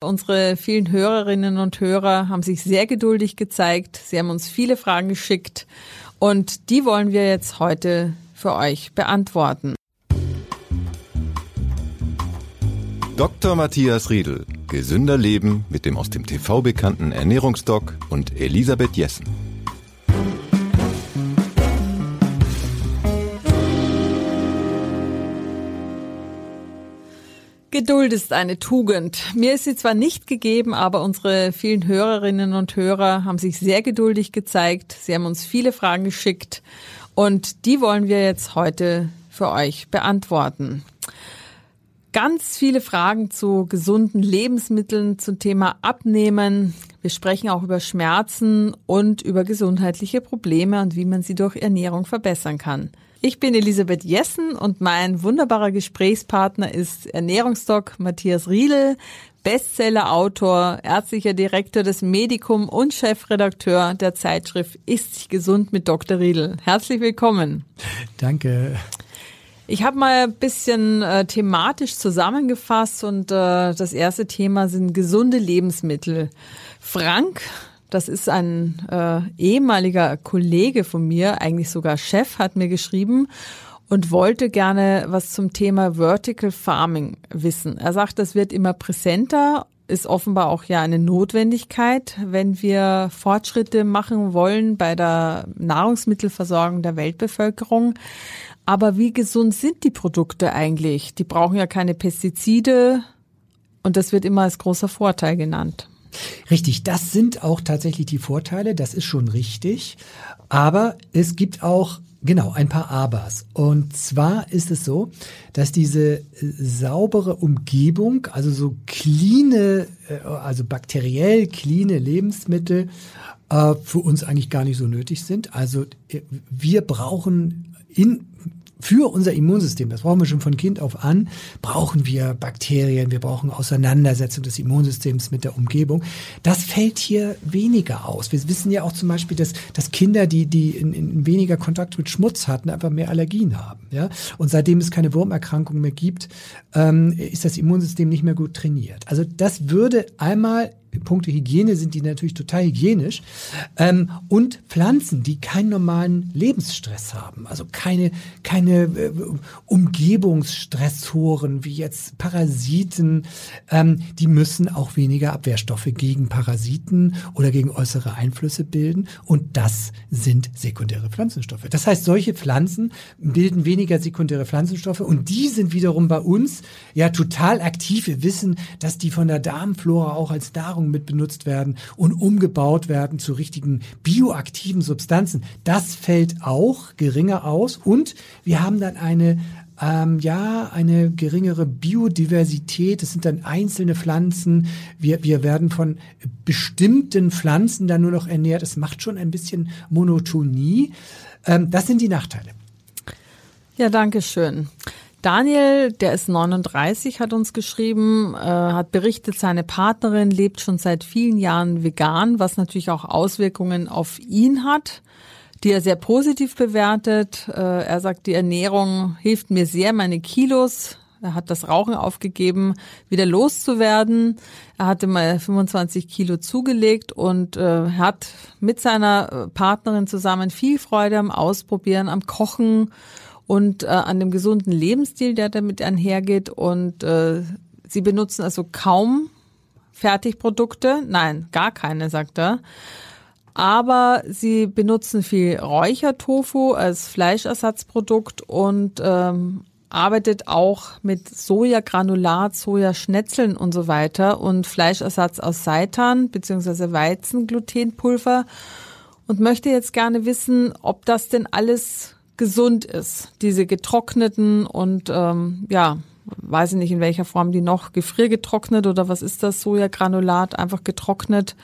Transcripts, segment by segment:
Unsere vielen Hörerinnen und Hörer haben sich sehr geduldig gezeigt. Sie haben uns viele Fragen geschickt und die wollen wir jetzt heute für euch beantworten. Dr. Matthias Riedel. Gesünder Leben mit dem aus dem TV bekannten Ernährungsdoc und Elisabeth Jessen. Geduld ist eine Tugend. Mir ist sie zwar nicht gegeben, aber unsere vielen Hörerinnen und Hörer haben sich sehr geduldig gezeigt. Sie haben uns viele Fragen geschickt und die wollen wir jetzt heute für euch beantworten. Ganz viele Fragen zu gesunden Lebensmitteln, zum Thema Abnehmen. Wir sprechen auch über Schmerzen und über gesundheitliche Probleme und wie man sie durch Ernährung verbessern kann. Ich bin Elisabeth Jessen und mein wunderbarer Gesprächspartner ist Ernährungsdoc Matthias Riedel, Bestseller-Autor, ärztlicher Direktor des Medikum und Chefredakteur der Zeitschrift Ist sich gesund mit Dr. Riedel. Herzlich willkommen. Danke. Ich habe mal ein bisschen äh, thematisch zusammengefasst und äh, das erste Thema sind gesunde Lebensmittel. Frank das ist ein äh, ehemaliger Kollege von mir, eigentlich sogar Chef, hat mir geschrieben und wollte gerne was zum Thema Vertical Farming wissen. Er sagt, das wird immer präsenter, ist offenbar auch ja eine Notwendigkeit, wenn wir Fortschritte machen wollen bei der Nahrungsmittelversorgung der Weltbevölkerung. Aber wie gesund sind die Produkte eigentlich? Die brauchen ja keine Pestizide und das wird immer als großer Vorteil genannt. Richtig, das sind auch tatsächlich die Vorteile, das ist schon richtig. Aber es gibt auch Genau, ein paar Abers. Und zwar ist es so, dass diese äh, saubere Umgebung, also so cleane, äh, also bakteriell cleane Lebensmittel äh, für uns eigentlich gar nicht so nötig sind. Also wir brauchen in für unser Immunsystem, das brauchen wir schon von Kind auf an, brauchen wir Bakterien, wir brauchen Auseinandersetzung des Immunsystems mit der Umgebung. Das fällt hier weniger aus. Wir wissen ja auch zum Beispiel, dass, dass Kinder, die, die in, in weniger Kontakt mit Schmutz hatten, einfach mehr Allergien haben. Ja? Und seitdem es keine Wurmerkrankung mehr gibt, ähm, ist das Immunsystem nicht mehr gut trainiert. Also das würde einmal Punkte Hygiene sind die natürlich total hygienisch. Ähm, und Pflanzen, die keinen normalen Lebensstress haben, also keine, keine äh, Umgebungsstressoren wie jetzt Parasiten, ähm, die müssen auch weniger Abwehrstoffe gegen Parasiten oder gegen äußere Einflüsse bilden. Und das sind sekundäre Pflanzenstoffe. Das heißt, solche Pflanzen bilden weniger sekundäre Pflanzenstoffe und die sind wiederum bei uns ja total aktiv. Wir wissen, dass die von der Darmflora auch als Nahrung mit benutzt werden und umgebaut werden zu richtigen bioaktiven Substanzen. Das fällt auch geringer aus und wir haben dann eine ähm, ja, eine geringere Biodiversität. Es sind dann einzelne Pflanzen. Wir, wir werden von bestimmten Pflanzen dann nur noch ernährt. Es macht schon ein bisschen Monotonie. Ähm, das sind die Nachteile. Ja, danke schön. Daniel, der ist 39, hat uns geschrieben, äh, hat berichtet, seine Partnerin lebt schon seit vielen Jahren vegan, was natürlich auch Auswirkungen auf ihn hat, die er sehr positiv bewertet. Äh, er sagt, die Ernährung hilft mir sehr, meine Kilos, er hat das Rauchen aufgegeben, wieder loszuwerden. Er hatte mal 25 Kilo zugelegt und äh, hat mit seiner Partnerin zusammen viel Freude am Ausprobieren, am Kochen und äh, an dem gesunden Lebensstil, der damit einhergeht. Und äh, sie benutzen also kaum Fertigprodukte. Nein, gar keine, sagt er. Aber sie benutzen viel Räuchertofu als Fleischersatzprodukt und ähm, arbeitet auch mit Sojagranulat, Sojaschnetzeln und so weiter und Fleischersatz aus Seitan bzw. Weizenglutenpulver und möchte jetzt gerne wissen, ob das denn alles gesund ist. Diese getrockneten und ähm, ja, weiß ich nicht in welcher Form die noch gefriergetrocknet oder was ist das Sojagranulat einfach getrocknet.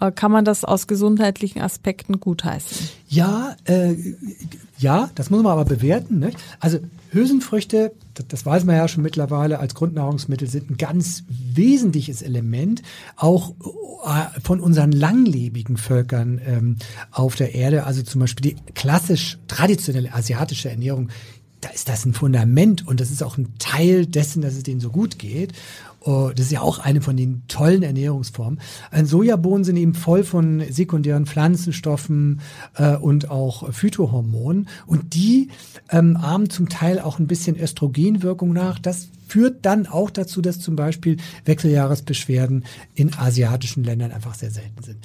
Äh, kann man das aus gesundheitlichen Aspekten gutheißen? Ja, äh, ja, das muss man aber bewerten. Ne? Also Hülsenfrüchte, das, das weiß man ja schon mittlerweile, als Grundnahrungsmittel sind ein ganz wesentliches Element, auch äh, von unseren langlebigen Völkern ähm, auf der Erde. Also zum Beispiel die klassisch traditionelle asiatische Ernährung da ist das ein Fundament und das ist auch ein Teil dessen, dass es denen so gut geht. Oh, das ist ja auch eine von den tollen Ernährungsformen. Ein Sojabohnen sind eben voll von sekundären Pflanzenstoffen äh, und auch Phytohormonen. Und die ähm, ahmen zum Teil auch ein bisschen Östrogenwirkung nach. Das führt dann auch dazu, dass zum Beispiel Wechseljahresbeschwerden in asiatischen Ländern einfach sehr selten sind.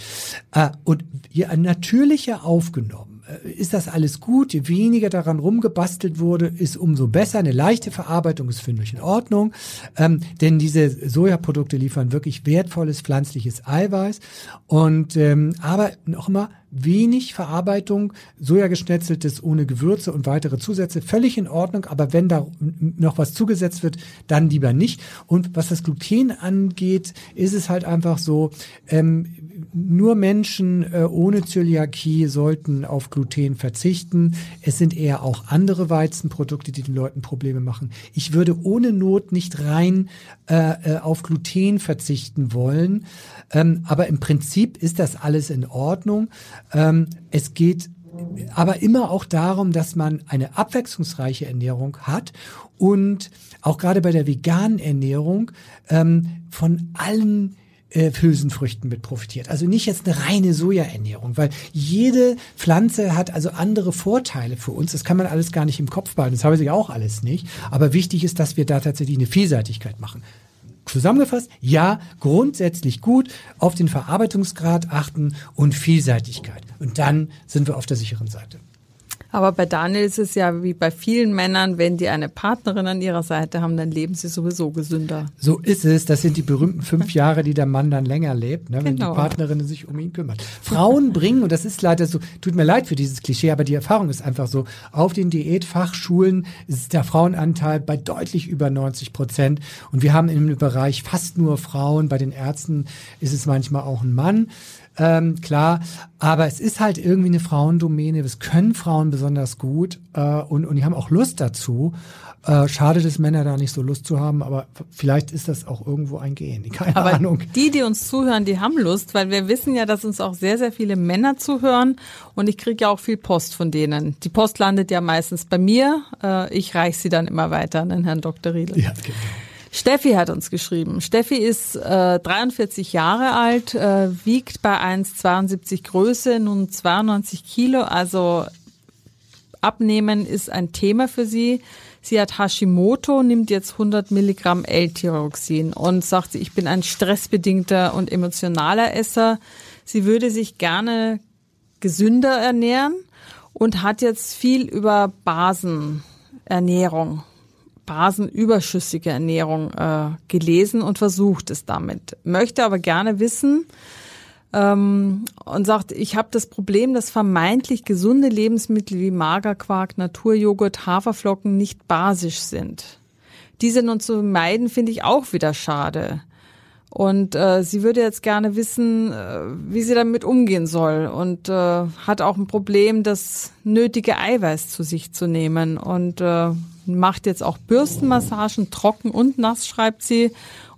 Äh, und je natürlicher aufgenommen ist das alles gut. Je weniger daran rumgebastelt wurde, ist umso besser. Eine leichte Verarbeitung ist für mich in Ordnung, ähm, denn diese Sojaprodukte liefern wirklich wertvolles pflanzliches Eiweiß. Und ähm, aber noch immer wenig Verarbeitung, Sojageschnetzeltes ohne Gewürze und weitere Zusätze, völlig in Ordnung, aber wenn da noch was zugesetzt wird, dann lieber nicht. Und was das Gluten angeht, ist es halt einfach so, ähm, nur Menschen äh, ohne Zöliakie sollten auf Gluten verzichten. Es sind eher auch andere Weizenprodukte, die den Leuten Probleme machen. Ich würde ohne Not nicht rein äh, äh auf Gluten verzichten wollen. Ähm, aber im Prinzip ist das alles in Ordnung. Ähm, es geht aber immer auch darum, dass man eine abwechslungsreiche Ernährung hat und auch gerade bei der veganen Ernährung ähm, von allen äh, Hülsenfrüchten mit profitiert. Also nicht jetzt eine reine Sojaernährung, weil jede Pflanze hat also andere Vorteile für uns. Das kann man alles gar nicht im Kopf behalten. Das habe ich auch alles nicht. Aber wichtig ist, dass wir da tatsächlich eine Vielseitigkeit machen. Zusammengefasst, ja, grundsätzlich gut, auf den Verarbeitungsgrad achten und Vielseitigkeit. Und dann sind wir auf der sicheren Seite. Aber bei Daniel ist es ja wie bei vielen Männern, wenn die eine Partnerin an ihrer Seite haben, dann leben sie sowieso gesünder. So ist es. Das sind die berühmten fünf Jahre, die der Mann dann länger lebt, ne, wenn genau. die Partnerin sich um ihn kümmert. Frauen bringen, und das ist leider so, tut mir leid für dieses Klischee, aber die Erfahrung ist einfach so, auf den Diätfachschulen ist der Frauenanteil bei deutlich über 90 Prozent. Und wir haben im Bereich fast nur Frauen. Bei den Ärzten ist es manchmal auch ein Mann ähm, klar. Aber es ist halt irgendwie eine Frauendomäne. Das können Frauen besonders gut äh, und, und die haben auch Lust dazu. Äh, schade, dass Männer da nicht so Lust zu haben, aber vielleicht ist das auch irgendwo ein Gehen. Keine aber Ahnung. Die, die uns zuhören, die haben Lust, weil wir wissen ja, dass uns auch sehr, sehr viele Männer zuhören und ich kriege ja auch viel Post von denen. Die Post landet ja meistens bei mir. Äh, ich reiche sie dann immer weiter an den Herrn Dr. Riedel. Ja, genau. Steffi hat uns geschrieben. Steffi ist äh, 43 Jahre alt, äh, wiegt bei 1,72 Größe, nun 92 Kilo. Also Abnehmen ist ein Thema für sie. Sie hat Hashimoto, nimmt jetzt 100 Milligramm L-Tyroxin und sagt, ich bin ein stressbedingter und emotionaler Esser. Sie würde sich gerne gesünder ernähren und hat jetzt viel über Basenernährung basenüberschüssige Ernährung äh, gelesen und versucht es damit. Möchte aber gerne wissen ähm, und sagt, ich habe das Problem, dass vermeintlich gesunde Lebensmittel wie Magerquark, Naturjoghurt, Haferflocken nicht basisch sind. Diese nun zu meiden, finde ich auch wieder schade. Und äh, sie würde jetzt gerne wissen, äh, wie sie damit umgehen soll und äh, hat auch ein Problem, das nötige Eiweiß zu sich zu nehmen und äh, macht jetzt auch Bürstenmassagen, trocken und nass, schreibt sie,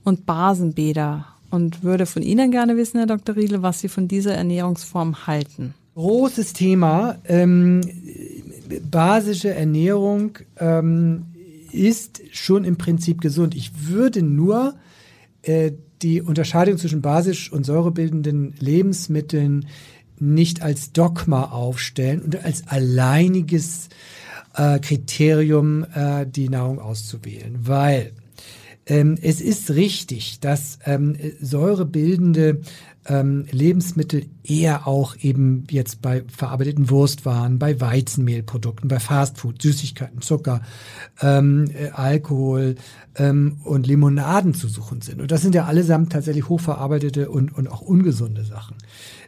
und Basenbäder. Und würde von Ihnen gerne wissen, Herr Dr. Riedel, was Sie von dieser Ernährungsform halten. Großes Thema. Ähm, basische Ernährung ähm, ist schon im Prinzip gesund. Ich würde nur äh, die Unterscheidung zwischen basisch und säurebildenden Lebensmitteln nicht als Dogma aufstellen und als alleiniges äh, Kriterium, äh, die Nahrung auszuwählen, weil ähm, es ist richtig, dass ähm, säurebildende ähm, Lebensmittel eher auch eben jetzt bei verarbeiteten Wurstwaren, bei Weizenmehlprodukten, bei Fastfood, Süßigkeiten, Zucker, ähm, äh, Alkohol ähm, und Limonaden zu suchen sind. Und das sind ja allesamt tatsächlich hochverarbeitete und, und auch ungesunde Sachen.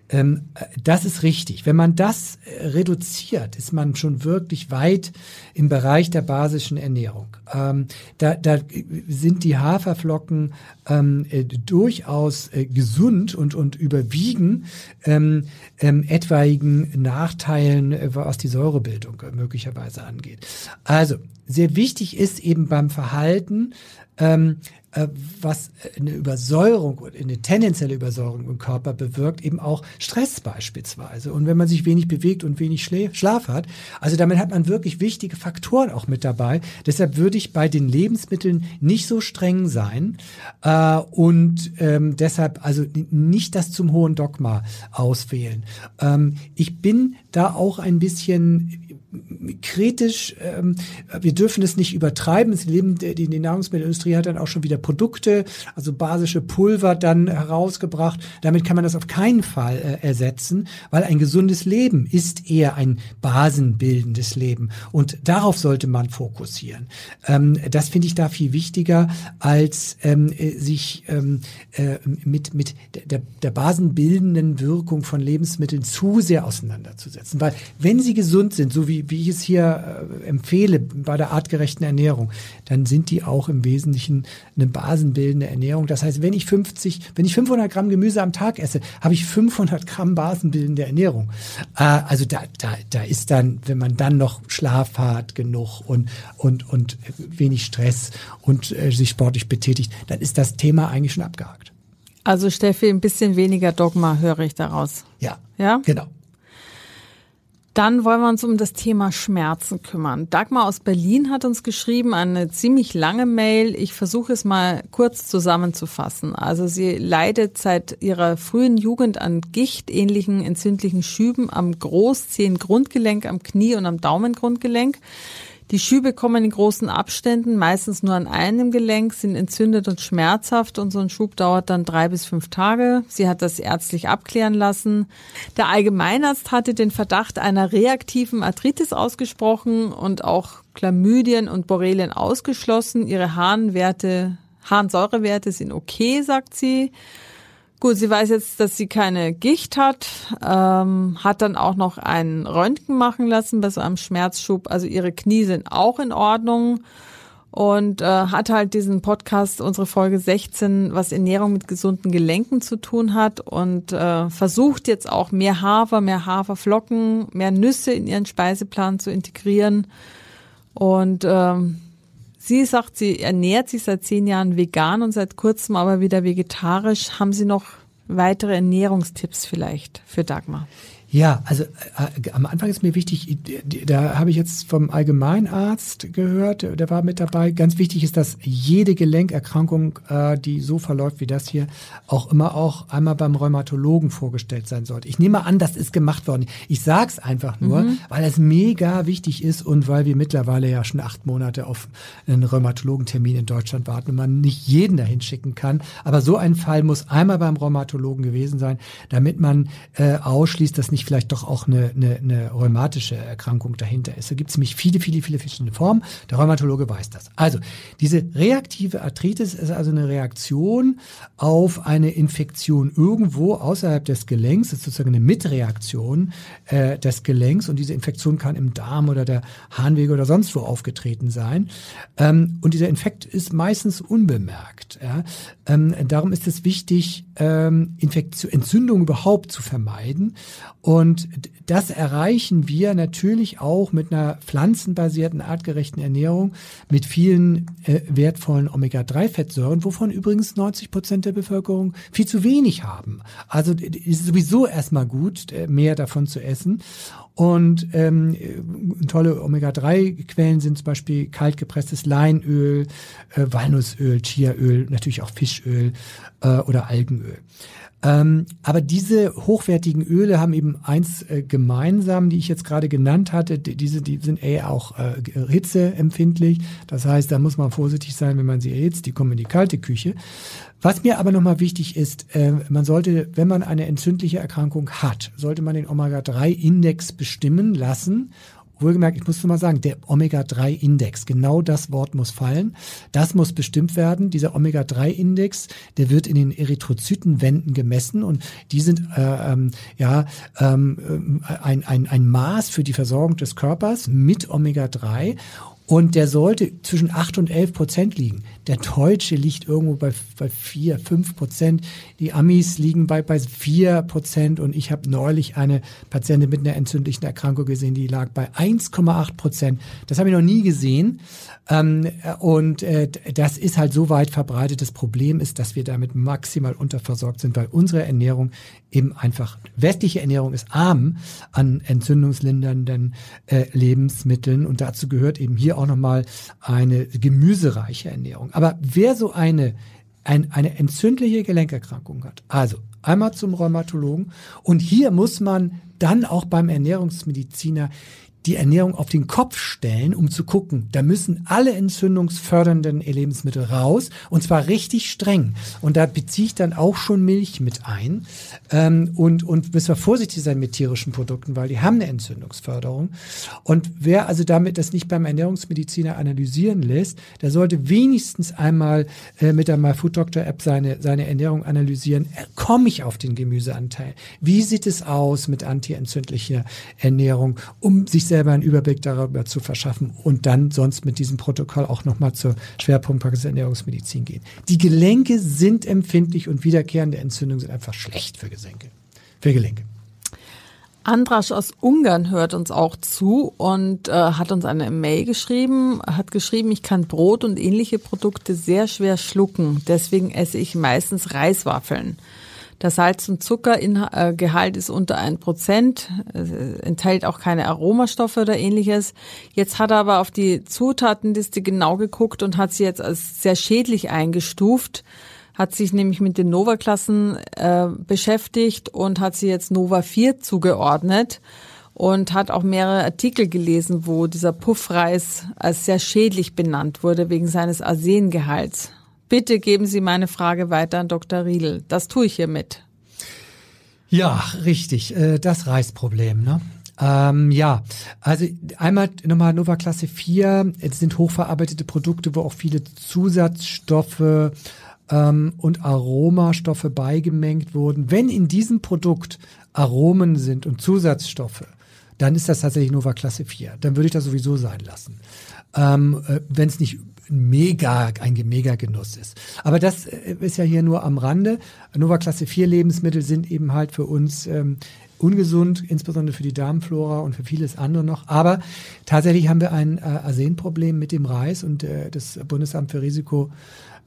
Ähm, das ist richtig. Wenn man das äh, reduziert, ist man schon wirklich weit im Bereich der basischen Ernährung. Ähm, da, da sind die Haferflocken ähm, äh, durchaus äh, gesund und, und überwiegen ähm, ähm, etwaigen Nachteilen, äh, was die Säurebildung äh, möglicherweise angeht. Also sehr wichtig ist eben beim Verhalten, ähm, äh, was eine Übersäuerung oder eine tendenzielle Übersäuerung im Körper bewirkt, eben auch Stress beispielsweise. Und wenn man sich wenig bewegt und wenig Schlaf hat, also damit hat man wirklich wichtige Faktoren auch mit dabei. Deshalb würde ich bei den Lebensmitteln nicht so streng sein. Äh, und ähm, deshalb also nicht das zum hohen Dogma auswählen. Ähm, ich bin da auch ein bisschen kritisch. Ähm, wir dürfen es nicht übertreiben. Das Leben, die, die Nahrungsmittelindustrie hat dann auch schon wieder Produkte, also basische Pulver dann herausgebracht. Damit kann man das auf keinen Fall äh, ersetzen, weil ein gesundes Leben ist eher ein basenbildendes Leben. Und darauf sollte man fokussieren. Ähm, das finde ich da viel wichtiger, als ähm, äh, sich äh, mit, mit der, der basenbildenden Wirkung von Lebensmitteln zu sehr auseinanderzusetzen. Weil wenn sie gesund sind, so wie wie, ich es hier äh, empfehle bei der artgerechten Ernährung, dann sind die auch im Wesentlichen eine basenbildende Ernährung. Das heißt, wenn ich 50, wenn ich 500 Gramm Gemüse am Tag esse, habe ich 500 Gramm basenbildende Ernährung. Äh, also da, da, da ist dann, wenn man dann noch Schlaf hat genug und, und, und wenig Stress und äh, sich sportlich betätigt, dann ist das Thema eigentlich schon abgehakt. Also Steffi, ein bisschen weniger Dogma höre ich daraus. Ja. Ja? Genau. Dann wollen wir uns um das Thema Schmerzen kümmern. Dagmar aus Berlin hat uns geschrieben, eine ziemlich lange Mail. Ich versuche es mal kurz zusammenzufassen. Also sie leidet seit ihrer frühen Jugend an gichtähnlichen entzündlichen Schüben am Großzehengrundgelenk, am Knie und am Daumengrundgelenk. Die Schübe kommen in großen Abständen, meistens nur an einem Gelenk, sind entzündet und schmerzhaft und so ein Schub dauert dann drei bis fünf Tage. Sie hat das ärztlich abklären lassen. Der Allgemeinarzt hatte den Verdacht einer reaktiven Arthritis ausgesprochen und auch Chlamydien und Borrelien ausgeschlossen. Ihre Harnwerte, Harnsäurewerte sind okay, sagt sie. Gut, sie weiß jetzt, dass sie keine Gicht hat, ähm, hat dann auch noch ein Röntgen machen lassen bei so einem Schmerzschub. Also ihre Knie sind auch in Ordnung und äh, hat halt diesen Podcast, unsere Folge 16, was Ernährung mit gesunden Gelenken zu tun hat und äh, versucht jetzt auch mehr Hafer, mehr Haferflocken, mehr Nüsse in ihren Speiseplan zu integrieren. Und ähm, Sie sagt, sie ernährt sich seit zehn Jahren vegan und seit kurzem aber wieder vegetarisch. Haben Sie noch weitere Ernährungstipps vielleicht für Dagmar? Ja, also äh, am Anfang ist mir wichtig, da habe ich jetzt vom Allgemeinarzt gehört, der war mit dabei. Ganz wichtig ist, dass jede Gelenkerkrankung, äh, die so verläuft wie das hier, auch immer auch einmal beim Rheumatologen vorgestellt sein sollte. Ich nehme an, das ist gemacht worden. Ich sage es einfach nur, mhm. weil es mega wichtig ist und weil wir mittlerweile ja schon acht Monate auf einen Rheumatologentermin in Deutschland warten und man nicht jeden dahin schicken kann. Aber so ein Fall muss einmal beim Rheumatologen gewesen sein, damit man äh, ausschließt, dass nicht nicht vielleicht doch auch eine, eine, eine rheumatische Erkrankung dahinter ist. Da gibt es nämlich viele, viele, viele verschiedene Formen. Der Rheumatologe weiß das. Also, diese reaktive Arthritis ist also eine Reaktion auf eine Infektion irgendwo außerhalb des Gelenks. Das ist sozusagen eine Mitreaktion äh, des Gelenks und diese Infektion kann im Darm oder der Harnwege oder sonst wo aufgetreten sein. Ähm, und dieser Infekt ist meistens unbemerkt. Ja? Ähm, darum ist es wichtig, ähm, Infektion, Entzündung überhaupt zu vermeiden. Und das erreichen wir natürlich auch mit einer pflanzenbasierten, artgerechten Ernährung mit vielen äh, wertvollen Omega-3-Fettsäuren, wovon übrigens 90 Prozent der Bevölkerung viel zu wenig haben. Also ist sowieso erstmal gut, äh, mehr davon zu essen. Und ähm, tolle Omega-3-Quellen sind zum Beispiel kaltgepresstes Leinöl, äh, Walnussöl, Chiaöl, natürlich auch Fischöl äh, oder Algenöl. Ähm, aber diese hochwertigen Öle haben eben eins äh, gemeinsam, die ich jetzt gerade genannt hatte. Die, diese, die sind eher auch äh, hitzeempfindlich. Das heißt, da muss man vorsichtig sein, wenn man sie erhitzt. Die kommen in die kalte Küche. Was mir aber nochmal wichtig ist, äh, man sollte, wenn man eine entzündliche Erkrankung hat, sollte man den Omega-3-Index bestimmen lassen Wohlgemerkt, ich muss nur mal sagen, der Omega-3-Index, genau das Wort muss fallen. Das muss bestimmt werden. Dieser Omega-3-Index, der wird in den Erythrozytenwänden gemessen und die sind äh, ähm, ja ähm, äh, ein, ein, ein Maß für die Versorgung des Körpers mit Omega-3 und der sollte zwischen 8 und 11 Prozent liegen. Der Deutsche liegt irgendwo bei, bei 4, 5 Prozent. Die Amis liegen bei, bei 4 Prozent. Und ich habe neulich eine Patientin mit einer entzündlichen Erkrankung gesehen, die lag bei 1,8 Prozent. Das habe ich noch nie gesehen. Ähm, und äh, das ist halt so weit verbreitet. Das Problem ist, dass wir damit maximal unterversorgt sind, weil unsere Ernährung eben einfach, westliche Ernährung ist arm an entzündungslindernden äh, Lebensmitteln. Und dazu gehört eben hier auch nochmal eine gemüsereiche Ernährung. Aber wer so eine ein, eine entzündliche Gelenkerkrankung hat, also einmal zum Rheumatologen und hier muss man dann auch beim Ernährungsmediziner die Ernährung auf den Kopf stellen, um zu gucken, da müssen alle entzündungsfördernden Lebensmittel raus und zwar richtig streng. Und da beziehe ich dann auch schon Milch mit ein. Ähm, und, und müssen wir vorsichtig sein mit tierischen Produkten, weil die haben eine Entzündungsförderung. Und wer also damit das nicht beim Ernährungsmediziner analysieren lässt, der sollte wenigstens einmal äh, mit der MyFoodDoctor-App seine, seine Ernährung analysieren. Komme ich auf den Gemüseanteil? Wie sieht es aus mit antientzündlicher Ernährung, um sich selber einen Überblick darüber zu verschaffen und dann sonst mit diesem Protokoll auch nochmal zur Schwerpunktpraxis Ernährungsmedizin gehen. Die Gelenke sind empfindlich und wiederkehrende Entzündungen sind einfach schlecht für Gelenke. Für Gelenke. Andrasch aus Ungarn hört uns auch zu und äh, hat uns eine Mail geschrieben, hat geschrieben, ich kann Brot und ähnliche Produkte sehr schwer schlucken, deswegen esse ich meistens Reiswaffeln. Der Salz- und Zuckergehalt ist unter ein Prozent, enthält auch keine Aromastoffe oder ähnliches. Jetzt hat er aber auf die Zutatenliste genau geguckt und hat sie jetzt als sehr schädlich eingestuft hat sich nämlich mit den Nova-Klassen äh, beschäftigt und hat sie jetzt Nova 4 zugeordnet und hat auch mehrere Artikel gelesen, wo dieser Puffreis als sehr schädlich benannt wurde wegen seines Arsengehalts. Bitte geben Sie meine Frage weiter an Dr. Riedel. Das tue ich hiermit. Ja, richtig. Äh, das Reisproblem, ne? Ähm, ja, also einmal nochmal Nova Klasse 4, es sind hochverarbeitete Produkte, wo auch viele Zusatzstoffe ähm, und Aromastoffe beigemengt wurden. Wenn in diesem Produkt Aromen sind und Zusatzstoffe, dann ist das tatsächlich Nova Klasse 4. Dann würde ich das sowieso sein lassen. Ähm, äh, Wenn es nicht mega, ein mega Genuss ist. Aber das äh, ist ja hier nur am Rande. Nova Klasse 4 Lebensmittel sind eben halt für uns ähm, ungesund, insbesondere für die Darmflora und für vieles andere noch. Aber tatsächlich haben wir ein äh, Arsenproblem mit dem Reis und äh, das Bundesamt für Risiko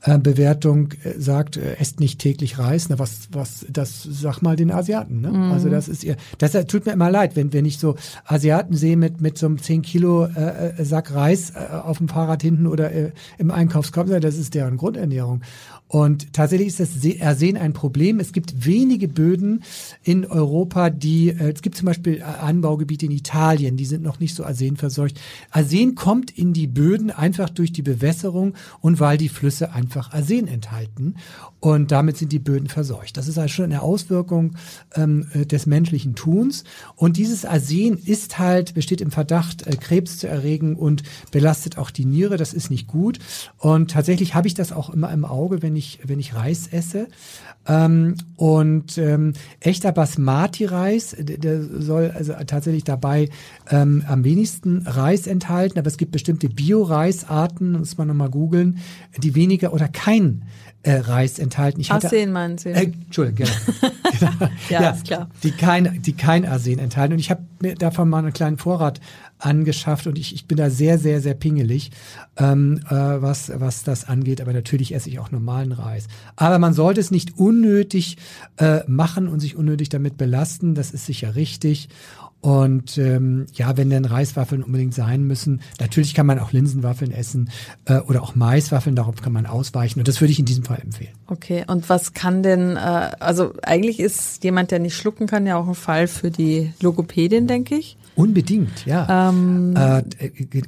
äh, Bewertung äh, sagt, äh, esst nicht täglich Reis. Na, was, was, das sag mal den Asiaten. Ne? Mhm. Also das ist ihr, das tut mir immer leid, wenn, wenn ich so Asiaten sehe mit, mit so einem 10 Kilo äh, Sack Reis äh, auf dem Fahrrad hinten oder äh, im Einkaufskorb, das ist deren Grundernährung. Und tatsächlich ist das Ersehen ein Problem. Es gibt wenige Böden in Europa, die, äh, es gibt zum Beispiel Anbaugebiete in Italien, die sind noch nicht so Arsen verseucht. Arsen kommt in die Böden einfach durch die Bewässerung und weil die Flüsse einfach Arsen enthalten. Und damit sind die Böden verseucht. Das ist also schon eine Auswirkung ähm, äh, des menschlichen Tuns. Und dieses Arsen ist halt, besteht im Verdacht, äh, Krebs zu erregen und belastet auch die Niere. Das ist nicht gut. Und tatsächlich habe ich das auch immer im Auge, wenn ich, wenn ich Reis esse. Ähm, und ähm, echter Basmati-Reis, der, der soll also tatsächlich dabei ähm, am wenigsten Reis enthalten, aber es gibt bestimmte Bio-Reisarten, muss man nochmal googeln, die weniger oder kein äh, Reis enthalten. Ich Arsen meinen Sie? Äh, Entschuldigung, genau. genau. ja, ja, ist klar. Die kein, die kein Arsen enthalten. Und ich habe mir davon mal einen kleinen Vorrat angeschafft und ich, ich bin da sehr, sehr, sehr pingelig, ähm, äh, was, was das angeht. Aber natürlich esse ich auch normalen Reis. Aber man sollte es nicht unnötig äh, machen und sich unnötig damit belasten. Das ist sicher richtig. Und ähm, ja, wenn denn Reiswaffeln unbedingt sein müssen, natürlich kann man auch Linsenwaffeln essen äh, oder auch Maiswaffeln, darauf kann man ausweichen. Und das würde ich in diesem Fall empfehlen. Okay, und was kann denn, äh, also eigentlich ist jemand, der nicht schlucken kann, ja auch ein Fall für die Logopädin, denke ich. Unbedingt, ja. Ähm, äh,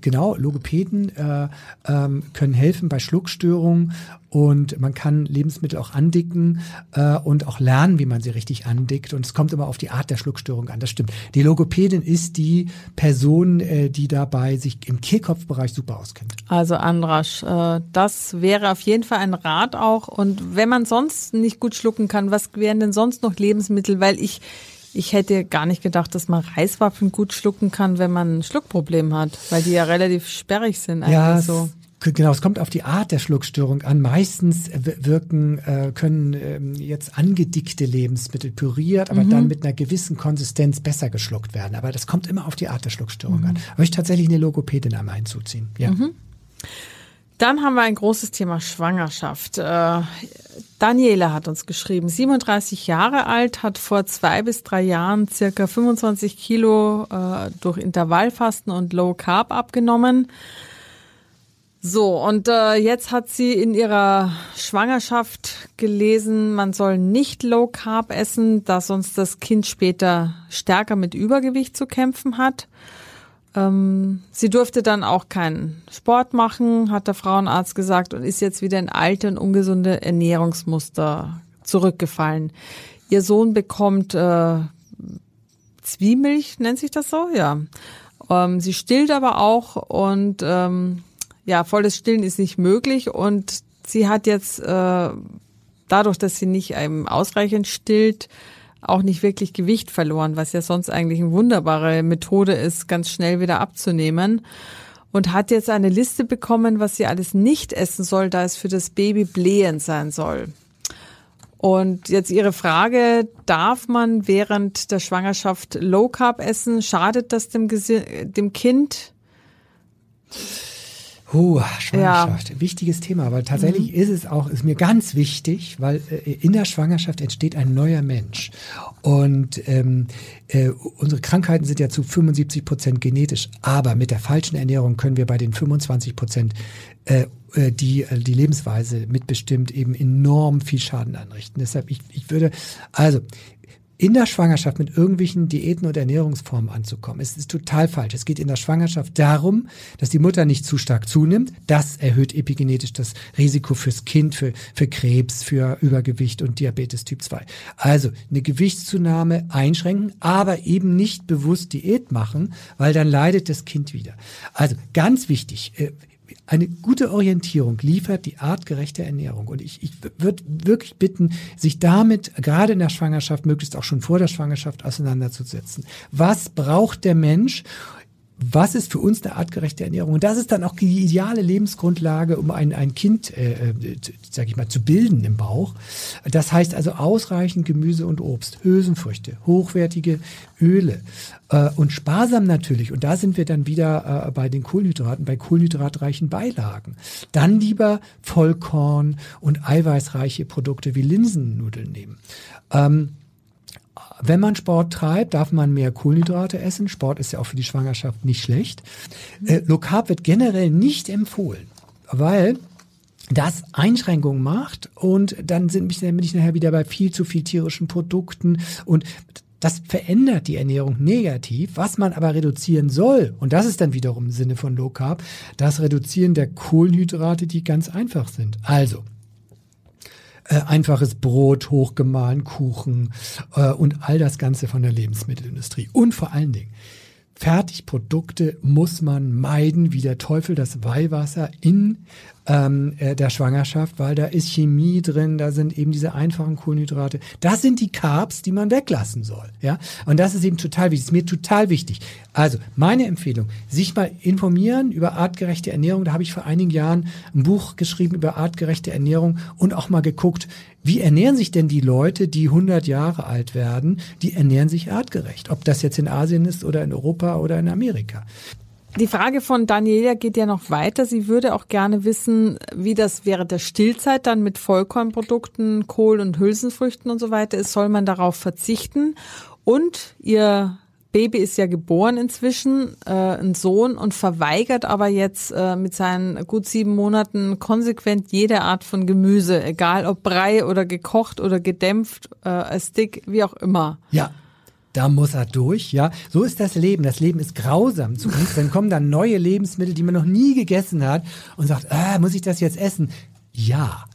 genau, Logopäden äh, ähm, können helfen bei Schluckstörungen und man kann Lebensmittel auch andicken äh, und auch lernen, wie man sie richtig andickt. Und es kommt immer auf die Art der Schluckstörung an. Das stimmt. Die Logopädin ist die Person, äh, die dabei sich im Kehlkopfbereich super auskennt. Also Andrasch, äh, das wäre auf jeden Fall ein Rat auch. Und wenn man sonst nicht gut schlucken kann, was wären denn sonst noch Lebensmittel? Weil ich ich hätte gar nicht gedacht, dass man Reiswaffeln gut schlucken kann, wenn man ein Schluckproblem hat, weil die ja relativ sperrig sind ja, so. Genau, es kommt auf die Art der Schluckstörung an. Meistens wirken, äh, können ähm, jetzt angedickte Lebensmittel püriert, aber mhm. dann mit einer gewissen Konsistenz besser geschluckt werden. Aber das kommt immer auf die Art der Schluckstörung mhm. an. Aber ich tatsächlich eine Logopädin einmal hinzuziehen. Ja. Mhm. Dann haben wir ein großes Thema Schwangerschaft. Äh, Daniela hat uns geschrieben, 37 Jahre alt, hat vor zwei bis drei Jahren circa 25 Kilo äh, durch Intervallfasten und Low Carb abgenommen. So, und äh, jetzt hat sie in ihrer Schwangerschaft gelesen, man soll nicht Low Carb essen, da sonst das Kind später stärker mit Übergewicht zu kämpfen hat. Ähm, sie durfte dann auch keinen Sport machen, hat der Frauenarzt gesagt, und ist jetzt wieder in alte und ungesunde Ernährungsmuster zurückgefallen. Ihr Sohn bekommt äh, Zwiemilch, nennt sich das so? Ja. Ähm, sie stillt aber auch und ähm, ja, volles Stillen ist nicht möglich und sie hat jetzt äh, dadurch, dass sie nicht ähm, ausreichend stillt, auch nicht wirklich Gewicht verloren, was ja sonst eigentlich eine wunderbare Methode ist, ganz schnell wieder abzunehmen. Und hat jetzt eine Liste bekommen, was sie alles nicht essen soll, da es für das Baby blähend sein soll. Und jetzt Ihre Frage, darf man während der Schwangerschaft Low Carb essen? Schadet das dem, dem Kind? Uh, Schwangerschaft, ja. wichtiges Thema, weil tatsächlich mhm. ist es auch, ist mir ganz wichtig, weil äh, in der Schwangerschaft entsteht ein neuer Mensch. Und ähm, äh, unsere Krankheiten sind ja zu 75 Prozent genetisch, aber mit der falschen Ernährung können wir bei den 25 Prozent äh, äh, die äh, die Lebensweise mitbestimmt eben enorm viel Schaden anrichten. Deshalb ich, ich würde also in der Schwangerschaft mit irgendwelchen Diäten und Ernährungsformen anzukommen. Es ist total falsch. Es geht in der Schwangerschaft darum, dass die Mutter nicht zu stark zunimmt. Das erhöht epigenetisch das Risiko fürs Kind, für, für Krebs, für Übergewicht und Diabetes Typ 2. Also eine Gewichtszunahme einschränken, aber eben nicht bewusst Diät machen, weil dann leidet das Kind wieder. Also ganz wichtig, äh, eine gute Orientierung liefert die artgerechte Ernährung. Und ich, ich würde wirklich bitten, sich damit gerade in der Schwangerschaft, möglichst auch schon vor der Schwangerschaft auseinanderzusetzen. Was braucht der Mensch? Was ist für uns eine artgerechte Ernährung? Und das ist dann auch die ideale Lebensgrundlage, um ein, ein Kind, äh, äh sage ich mal, zu bilden im Bauch. Das heißt also ausreichend Gemüse und Obst, Hülsenfrüchte, hochwertige Öle äh, und sparsam natürlich. Und da sind wir dann wieder äh, bei den Kohlenhydraten, bei kohlenhydratreichen Beilagen. Dann lieber Vollkorn und eiweißreiche Produkte wie Linsennudeln nehmen. Ähm, wenn man Sport treibt, darf man mehr Kohlenhydrate essen. Sport ist ja auch für die Schwangerschaft nicht schlecht. Äh, Low Carb wird generell nicht empfohlen, weil das Einschränkungen macht und dann sind mich, bin ich nachher wieder bei viel zu viel tierischen Produkten und das verändert die Ernährung negativ. Was man aber reduzieren soll, und das ist dann wiederum im Sinne von Low Carb, das Reduzieren der Kohlenhydrate, die ganz einfach sind. Also, äh, einfaches Brot, hochgemahlen, Kuchen äh, und all das Ganze von der Lebensmittelindustrie. Und vor allen Dingen, Fertigprodukte muss man meiden, wie der Teufel das Weihwasser in ähm, äh, der Schwangerschaft, weil da ist Chemie drin, da sind eben diese einfachen Kohlenhydrate. Das sind die Carbs, die man weglassen soll. Ja, und das ist eben total wichtig. Ist mir total wichtig. Also meine Empfehlung: sich mal informieren über artgerechte Ernährung. Da habe ich vor einigen Jahren ein Buch geschrieben über artgerechte Ernährung und auch mal geguckt, wie ernähren sich denn die Leute, die 100 Jahre alt werden? Die ernähren sich artgerecht. Ob das jetzt in Asien ist oder in Europa oder in Amerika. Die Frage von Daniela geht ja noch weiter. Sie würde auch gerne wissen, wie das während der Stillzeit dann mit Vollkornprodukten, Kohl- und Hülsenfrüchten und so weiter ist. Soll man darauf verzichten? Und ihr Baby ist ja geboren inzwischen, äh, ein Sohn, und verweigert aber jetzt äh, mit seinen gut sieben Monaten konsequent jede Art von Gemüse, egal ob Brei oder gekocht oder gedämpft, äh, Stick, wie auch immer. Ja, da muss er durch, ja. So ist das Leben. Das Leben ist grausam zu uns. Dann kommen dann neue Lebensmittel, die man noch nie gegessen hat und sagt, ah, muss ich das jetzt essen? Ja.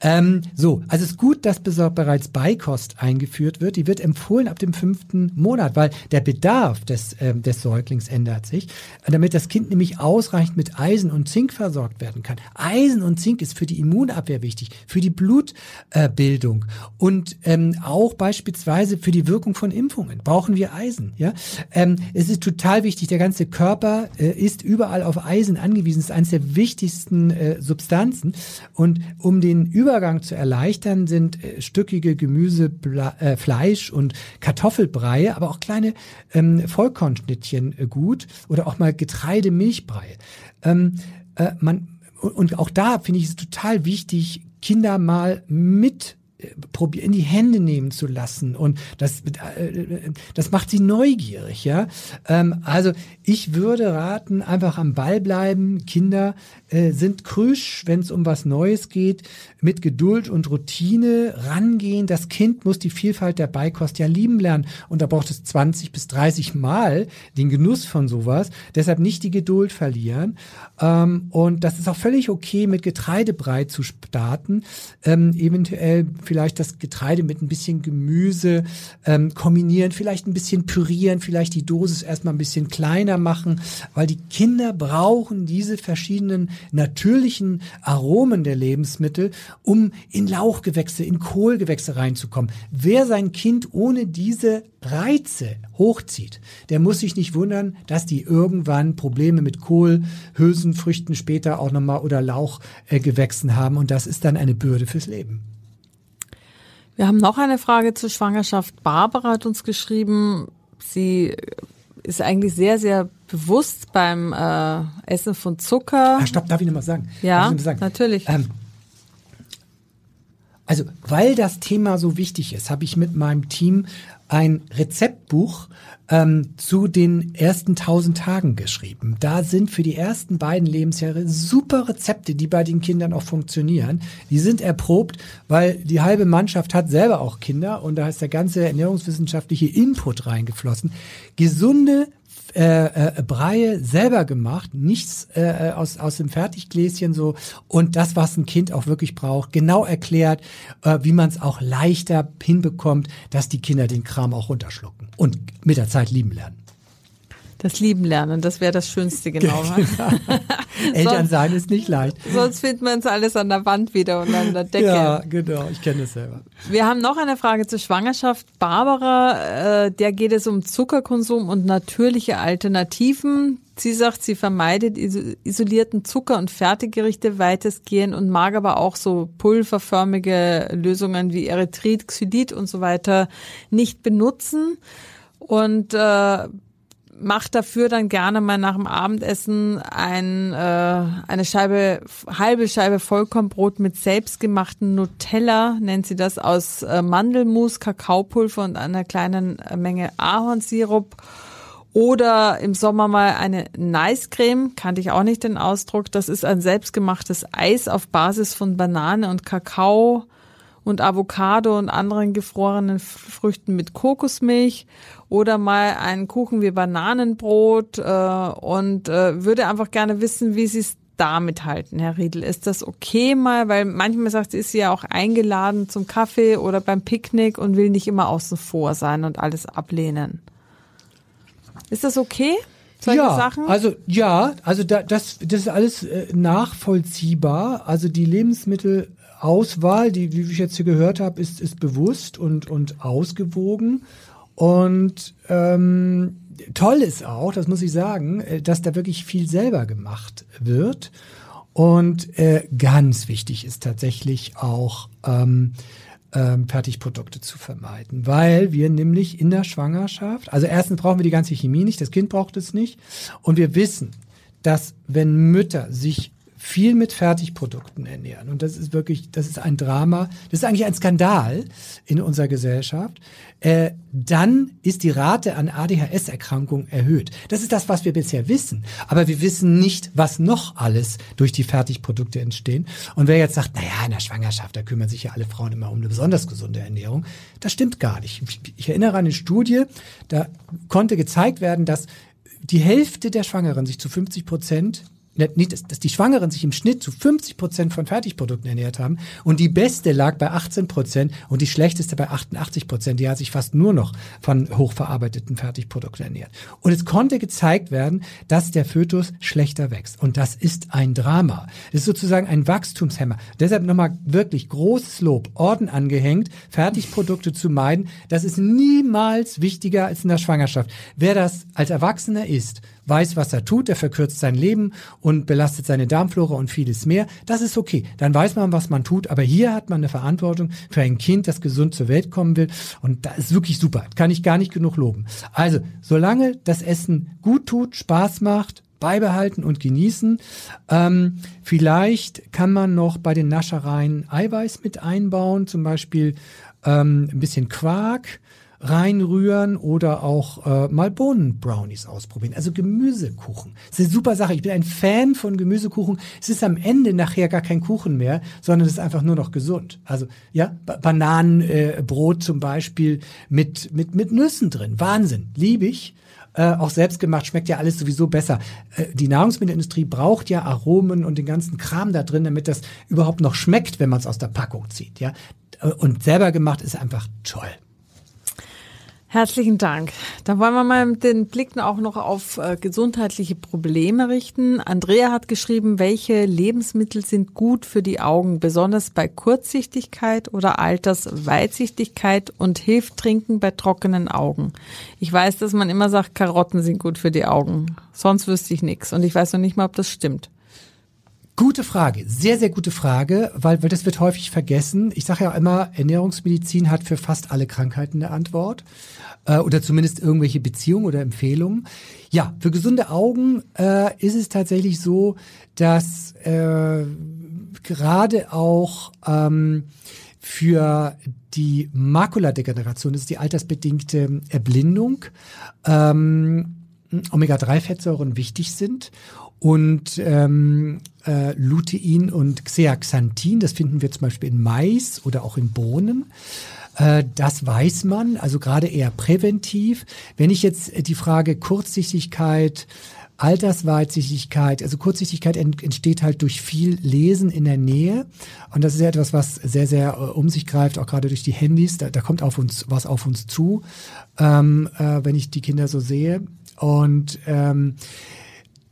Ähm, so, also es ist gut, dass bereits Beikost eingeführt wird. Die wird empfohlen ab dem fünften Monat, weil der Bedarf des, ähm, des Säuglings ändert sich, damit das Kind nämlich ausreichend mit Eisen und Zink versorgt werden kann. Eisen und Zink ist für die Immunabwehr wichtig, für die Blutbildung äh, und ähm, auch beispielsweise für die Wirkung von Impfungen brauchen wir Eisen. Ja, ähm, es ist total wichtig. Der ganze Körper äh, ist überall auf Eisen angewiesen. Es ist eines der wichtigsten äh, Substanzen und um den Übergang zu erleichtern, sind äh, stückige Gemüse, Bla, äh, Fleisch und Kartoffelbrei, aber auch kleine ähm, Vollkornschnittchen äh, gut oder auch mal Getreide-Milchbrei. Ähm, äh, man, und auch da finde ich es total wichtig, Kinder mal mit in die Hände nehmen zu lassen und das äh, das macht sie neugierig ja ähm, also ich würde raten einfach am Ball bleiben. Kinder äh, sind krüsch wenn es um was Neues geht. Mit Geduld und Routine rangehen. Das Kind muss die Vielfalt der Beikost ja lieben lernen. Und da braucht es 20 bis 30 Mal den Genuss von sowas. Deshalb nicht die Geduld verlieren. Ähm, und das ist auch völlig okay mit Getreidebrei zu starten. Ähm, eventuell vielleicht das Getreide mit ein bisschen Gemüse ähm, kombinieren, vielleicht ein bisschen pürieren, vielleicht die Dosis erstmal ein bisschen kleiner machen, weil die Kinder brauchen diese verschiedenen natürlichen Aromen der Lebensmittel, um in Lauchgewächse, in Kohlgewächse reinzukommen. Wer sein Kind ohne diese Reize hochzieht, der muss sich nicht wundern, dass die irgendwann Probleme mit Kohl, Hülsenfrüchten später auch nochmal oder Lauchgewächsen äh, haben und das ist dann eine Bürde fürs Leben. Wir haben noch eine Frage zur Schwangerschaft. Barbara hat uns geschrieben, sie ist eigentlich sehr, sehr bewusst beim äh, Essen von Zucker. Ah, stopp, darf ich noch mal sagen? Ja, sagen? natürlich. Ähm, also, weil das Thema so wichtig ist, habe ich mit meinem Team ein Rezeptbuch ähm, zu den ersten tausend Tagen geschrieben. Da sind für die ersten beiden Lebensjahre super Rezepte, die bei den Kindern auch funktionieren. Die sind erprobt, weil die halbe Mannschaft hat selber auch Kinder und da ist der ganze ernährungswissenschaftliche Input reingeflossen. Gesunde äh, äh, Breie selber gemacht, nichts äh, aus, aus dem Fertiggläschen so und das, was ein Kind auch wirklich braucht, genau erklärt, äh, wie man es auch leichter hinbekommt, dass die Kinder den Kram auch runterschlucken und mit der Zeit lieben lernen. Das Lieben lernen, das wäre das Schönste, genau. Eltern sein ist nicht leicht. Sonst findet man es alles an der Wand wieder und an der Decke. Ja, genau, ich kenne das selber. Wir haben noch eine Frage zur Schwangerschaft. Barbara, äh, der geht es um Zuckerkonsum und natürliche Alternativen. Sie sagt, sie vermeidet isolierten Zucker und Fertiggerichte weitestgehend und mag aber auch so pulverförmige Lösungen wie Erythrit, Xylit und so weiter nicht benutzen. Und äh, macht dafür dann gerne mal nach dem Abendessen ein, äh, eine Scheibe, halbe Scheibe Vollkornbrot mit selbstgemachten Nutella, nennt sie das, aus äh, Mandelmus, Kakaopulver und einer kleinen äh, Menge Ahornsirup. Oder im Sommer mal eine Nice Creme, kannte ich auch nicht den Ausdruck. Das ist ein selbstgemachtes Eis auf Basis von Banane und Kakao und Avocado und anderen gefrorenen Früchten mit Kokosmilch oder mal einen Kuchen wie Bananenbrot äh, und äh, würde einfach gerne wissen, wie Sie es damit halten, Herr Riedel. Ist das okay mal? Weil manchmal sagt sie, ist sie ja auch eingeladen zum Kaffee oder beim Picknick und will nicht immer außen vor sein und alles ablehnen. Ist das okay? Solche ja, Sachen? also ja, also da, das, das ist alles äh, nachvollziehbar. Also die Lebensmittelauswahl, die, wie ich jetzt hier gehört habe, ist, ist bewusst und, und ausgewogen. Und ähm, toll ist auch, das muss ich sagen, äh, dass da wirklich viel selber gemacht wird. Und äh, ganz wichtig ist tatsächlich auch ähm, ähm, Fertigprodukte zu vermeiden, weil wir nämlich in der Schwangerschaft, also erstens brauchen wir die ganze Chemie nicht, das Kind braucht es nicht, und wir wissen, dass wenn Mütter sich viel mit Fertigprodukten ernähren. Und das ist wirklich, das ist ein Drama, das ist eigentlich ein Skandal in unserer Gesellschaft. Äh, dann ist die Rate an ADHS-Erkrankungen erhöht. Das ist das, was wir bisher wissen. Aber wir wissen nicht, was noch alles durch die Fertigprodukte entstehen. Und wer jetzt sagt, naja, in der Schwangerschaft, da kümmern sich ja alle Frauen immer um eine besonders gesunde Ernährung, das stimmt gar nicht. Ich erinnere an eine Studie, da konnte gezeigt werden, dass die Hälfte der Schwangeren sich zu 50 Prozent nicht, dass die Schwangeren sich im Schnitt zu 50 Prozent von Fertigprodukten ernährt haben und die beste lag bei 18 Prozent und die schlechteste bei 88 Prozent. Die hat sich fast nur noch von hochverarbeiteten Fertigprodukten ernährt. Und es konnte gezeigt werden, dass der Fötus schlechter wächst. Und das ist ein Drama. Das ist sozusagen ein Wachstumshemmer. Deshalb nochmal wirklich großes Lob, Orden angehängt, Fertigprodukte zu meiden. Das ist niemals wichtiger als in der Schwangerschaft. Wer das als Erwachsener ist, weiß, was er tut, er verkürzt sein Leben und belastet seine Darmflora und vieles mehr. Das ist okay. Dann weiß man, was man tut. Aber hier hat man eine Verantwortung für ein Kind, das gesund zur Welt kommen will. Und das ist wirklich super. Kann ich gar nicht genug loben. Also, solange das Essen gut tut, Spaß macht, beibehalten und genießen. Ähm, vielleicht kann man noch bei den Naschereien Eiweiß mit einbauen, zum Beispiel ähm, ein bisschen Quark reinrühren oder auch äh, mal Bohnenbrownies ausprobieren. Also Gemüsekuchen. Das ist eine super Sache. Ich bin ein Fan von Gemüsekuchen. Es ist am Ende nachher gar kein Kuchen mehr, sondern es ist einfach nur noch gesund. Also ja, ba Bananenbrot äh, zum Beispiel mit, mit, mit Nüssen drin. Wahnsinn. Liebe ich. Äh, auch selbstgemacht schmeckt ja alles sowieso besser. Äh, die Nahrungsmittelindustrie braucht ja Aromen und den ganzen Kram da drin, damit das überhaupt noch schmeckt, wenn man es aus der Packung zieht. Ja, äh, und selber gemacht ist einfach toll. Herzlichen Dank. Dann wollen wir mal den Blick auch noch auf äh, gesundheitliche Probleme richten. Andrea hat geschrieben, welche Lebensmittel sind gut für die Augen, besonders bei Kurzsichtigkeit oder Altersweitsichtigkeit und hilft Trinken bei trockenen Augen. Ich weiß, dass man immer sagt, Karotten sind gut für die Augen. Sonst wüsste ich nichts und ich weiß noch nicht mal, ob das stimmt. Gute Frage, sehr, sehr gute Frage, weil, weil das wird häufig vergessen. Ich sage ja immer, Ernährungsmedizin hat für fast alle Krankheiten eine Antwort äh, oder zumindest irgendwelche Beziehungen oder Empfehlungen. Ja, für gesunde Augen äh, ist es tatsächlich so, dass äh, gerade auch ähm, für die Makuladegeneration, das ist die altersbedingte Erblindung, ähm, Omega-3-Fettsäuren wichtig sind und ähm, äh, Lutein und Xeaxanthin, das finden wir zum Beispiel in Mais oder auch in Bohnen. Äh, das weiß man, also gerade eher präventiv. Wenn ich jetzt die Frage Kurzsichtigkeit, Altersweitsichtigkeit, also Kurzsichtigkeit entsteht halt durch viel Lesen in der Nähe und das ist ja etwas, was sehr, sehr äh, um sich greift, auch gerade durch die Handys. Da, da kommt auf uns was auf uns zu, ähm, äh, wenn ich die Kinder so sehe. Und ähm,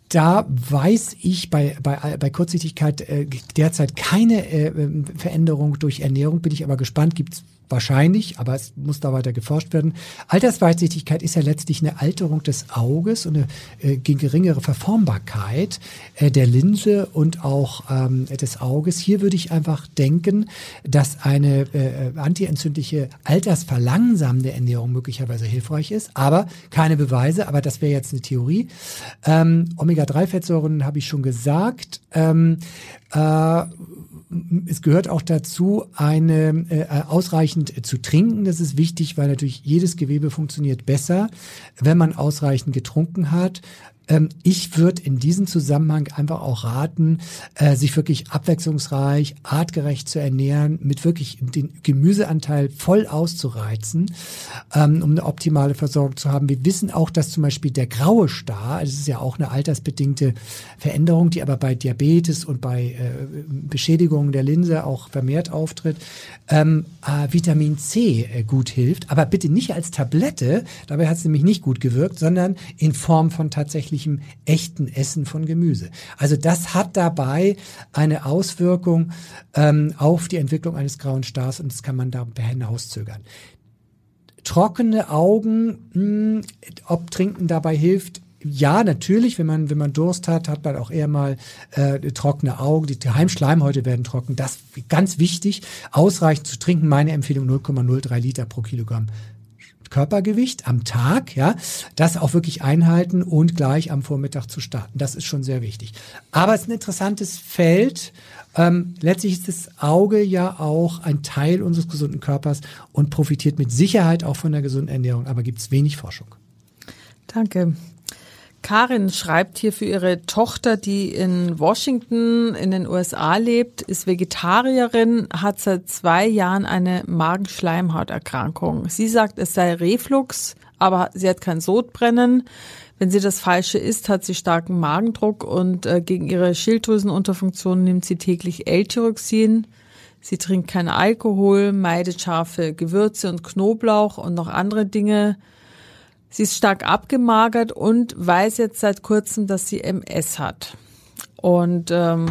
da weiß ich bei, bei, bei Kurzsichtigkeit äh, derzeit keine äh, Veränderung durch Ernährung. Bin ich aber gespannt. Gibt wahrscheinlich, aber es muss da weiter geforscht werden. Altersweitsichtigkeit ist ja letztlich eine Alterung des Auges und eine äh, geringere Verformbarkeit äh, der Linse und auch ähm, des Auges. Hier würde ich einfach denken, dass eine äh, antientzündliche, altersverlangsamende Ernährung möglicherweise hilfreich ist, aber keine Beweise, aber das wäre jetzt eine Theorie. Ähm, Omega-3-Fettsäuren habe ich schon gesagt. Ähm, äh, es gehört auch dazu, eine äh, ausreichend äh, zu trinken. Das ist wichtig, weil natürlich jedes Gewebe funktioniert besser, wenn man ausreichend getrunken hat. Ähm, ich würde in diesem Zusammenhang einfach auch raten, äh, sich wirklich abwechslungsreich, artgerecht zu ernähren, mit wirklich den Gemüseanteil voll auszureizen, ähm, um eine optimale Versorgung zu haben. Wir wissen auch, dass zum Beispiel der graue Star, das ist ja auch eine altersbedingte Veränderung, die aber bei Diabetes und bei äh, Beschädigungen der Linse auch vermehrt auftritt, ähm, äh, Vitamin C äh, gut hilft, aber bitte nicht als Tablette, dabei hat es nämlich nicht gut gewirkt, sondern in Form von tatsächlichem echten Essen von Gemüse. Also das hat dabei eine Auswirkung ähm, auf die Entwicklung eines grauen Stars und das kann man darüber hinauszögern trockene Augen, mh, hm, ob Trinken dabei hilft, ja, natürlich, wenn man, wenn man Durst hat, hat man auch eher mal äh, trockene Augen. Die Heimschleimhäute werden trocken. Das ist ganz wichtig. Ausreichend zu trinken. Meine Empfehlung 0,03 Liter pro Kilogramm Körpergewicht am Tag, ja, das auch wirklich einhalten und gleich am Vormittag zu starten. Das ist schon sehr wichtig. Aber es ist ein interessantes Feld. Ähm, letztlich ist das Auge ja auch ein Teil unseres gesunden Körpers und profitiert mit Sicherheit auch von der gesunden Ernährung, aber gibt es wenig Forschung. Danke. Karin schreibt hier für ihre Tochter, die in Washington in den USA lebt, ist Vegetarierin, hat seit zwei Jahren eine Magenschleimhauterkrankung. Sie sagt, es sei Reflux, aber sie hat kein Sodbrennen. Wenn sie das Falsche isst, hat sie starken Magendruck und äh, gegen ihre Schilddrüsenunterfunktion nimmt sie täglich L-Tyroxin. Sie trinkt keinen Alkohol, meidet scharfe Gewürze und Knoblauch und noch andere Dinge. Sie ist stark abgemagert und weiß jetzt seit kurzem, dass sie MS hat. Und ähm,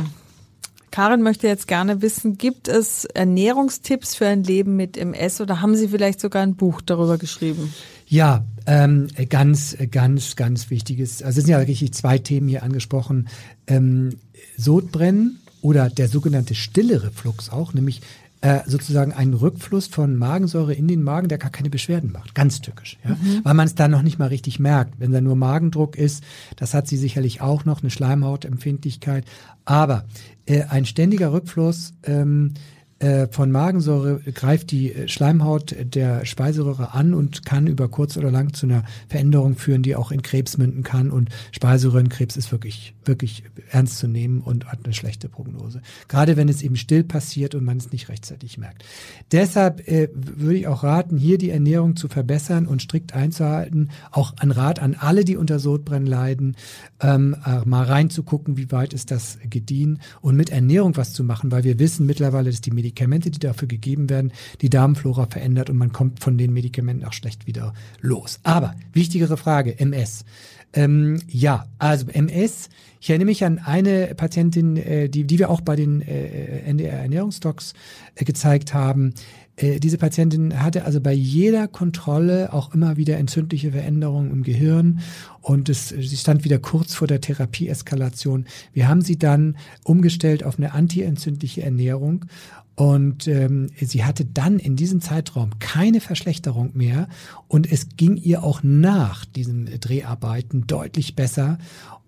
Karin möchte jetzt gerne wissen, gibt es Ernährungstipps für ein Leben mit MS oder haben Sie vielleicht sogar ein Buch darüber geschrieben? Ja, ähm, ganz, ganz, ganz wichtiges. Also es sind ja wirklich zwei Themen hier angesprochen. Ähm, Sodbrennen oder der sogenannte stille Reflux auch, nämlich äh, sozusagen einen Rückfluss von Magensäure in den Magen, der gar keine Beschwerden macht. Ganz tückisch, ja? Mhm. weil man es dann noch nicht mal richtig merkt. Wenn da nur Magendruck ist, das hat sie sicherlich auch noch, eine Schleimhautempfindlichkeit. Aber äh, ein ständiger Rückfluss ähm, äh, von Magensäure greift die äh, Schleimhaut der Speiseröhre an und kann über kurz oder lang zu einer Veränderung führen, die auch in Krebs münden kann. Und Speiseröhrenkrebs ist wirklich, wirklich ernst zu nehmen und hat eine schlechte Prognose. Gerade wenn es eben still passiert und man es nicht rechtzeitig merkt. Deshalb äh, würde ich auch raten, hier die Ernährung zu verbessern und strikt einzuhalten. Auch ein Rat an alle, die unter Sodbrennen leiden, ähm, äh, mal reinzugucken, wie weit ist das gediehen und mit Ernährung was zu machen, weil wir wissen mittlerweile, dass die Medikamente, die dafür gegeben werden, die Darmflora verändert und man kommt von den Medikamenten auch schlecht wieder los. Aber wichtigere Frage, MS. Ähm, ja, also MS, ich erinnere mich an eine Patientin, äh, die, die wir auch bei den äh, NDR Ernährungsdocs äh, gezeigt haben. Äh, diese Patientin hatte also bei jeder Kontrolle auch immer wieder entzündliche Veränderungen im Gehirn und es, sie stand wieder kurz vor der Therapieeskalation. Wir haben sie dann umgestellt auf eine antientzündliche Ernährung und ähm, sie hatte dann in diesem Zeitraum keine Verschlechterung mehr und es ging ihr auch nach diesen Dreharbeiten deutlich besser.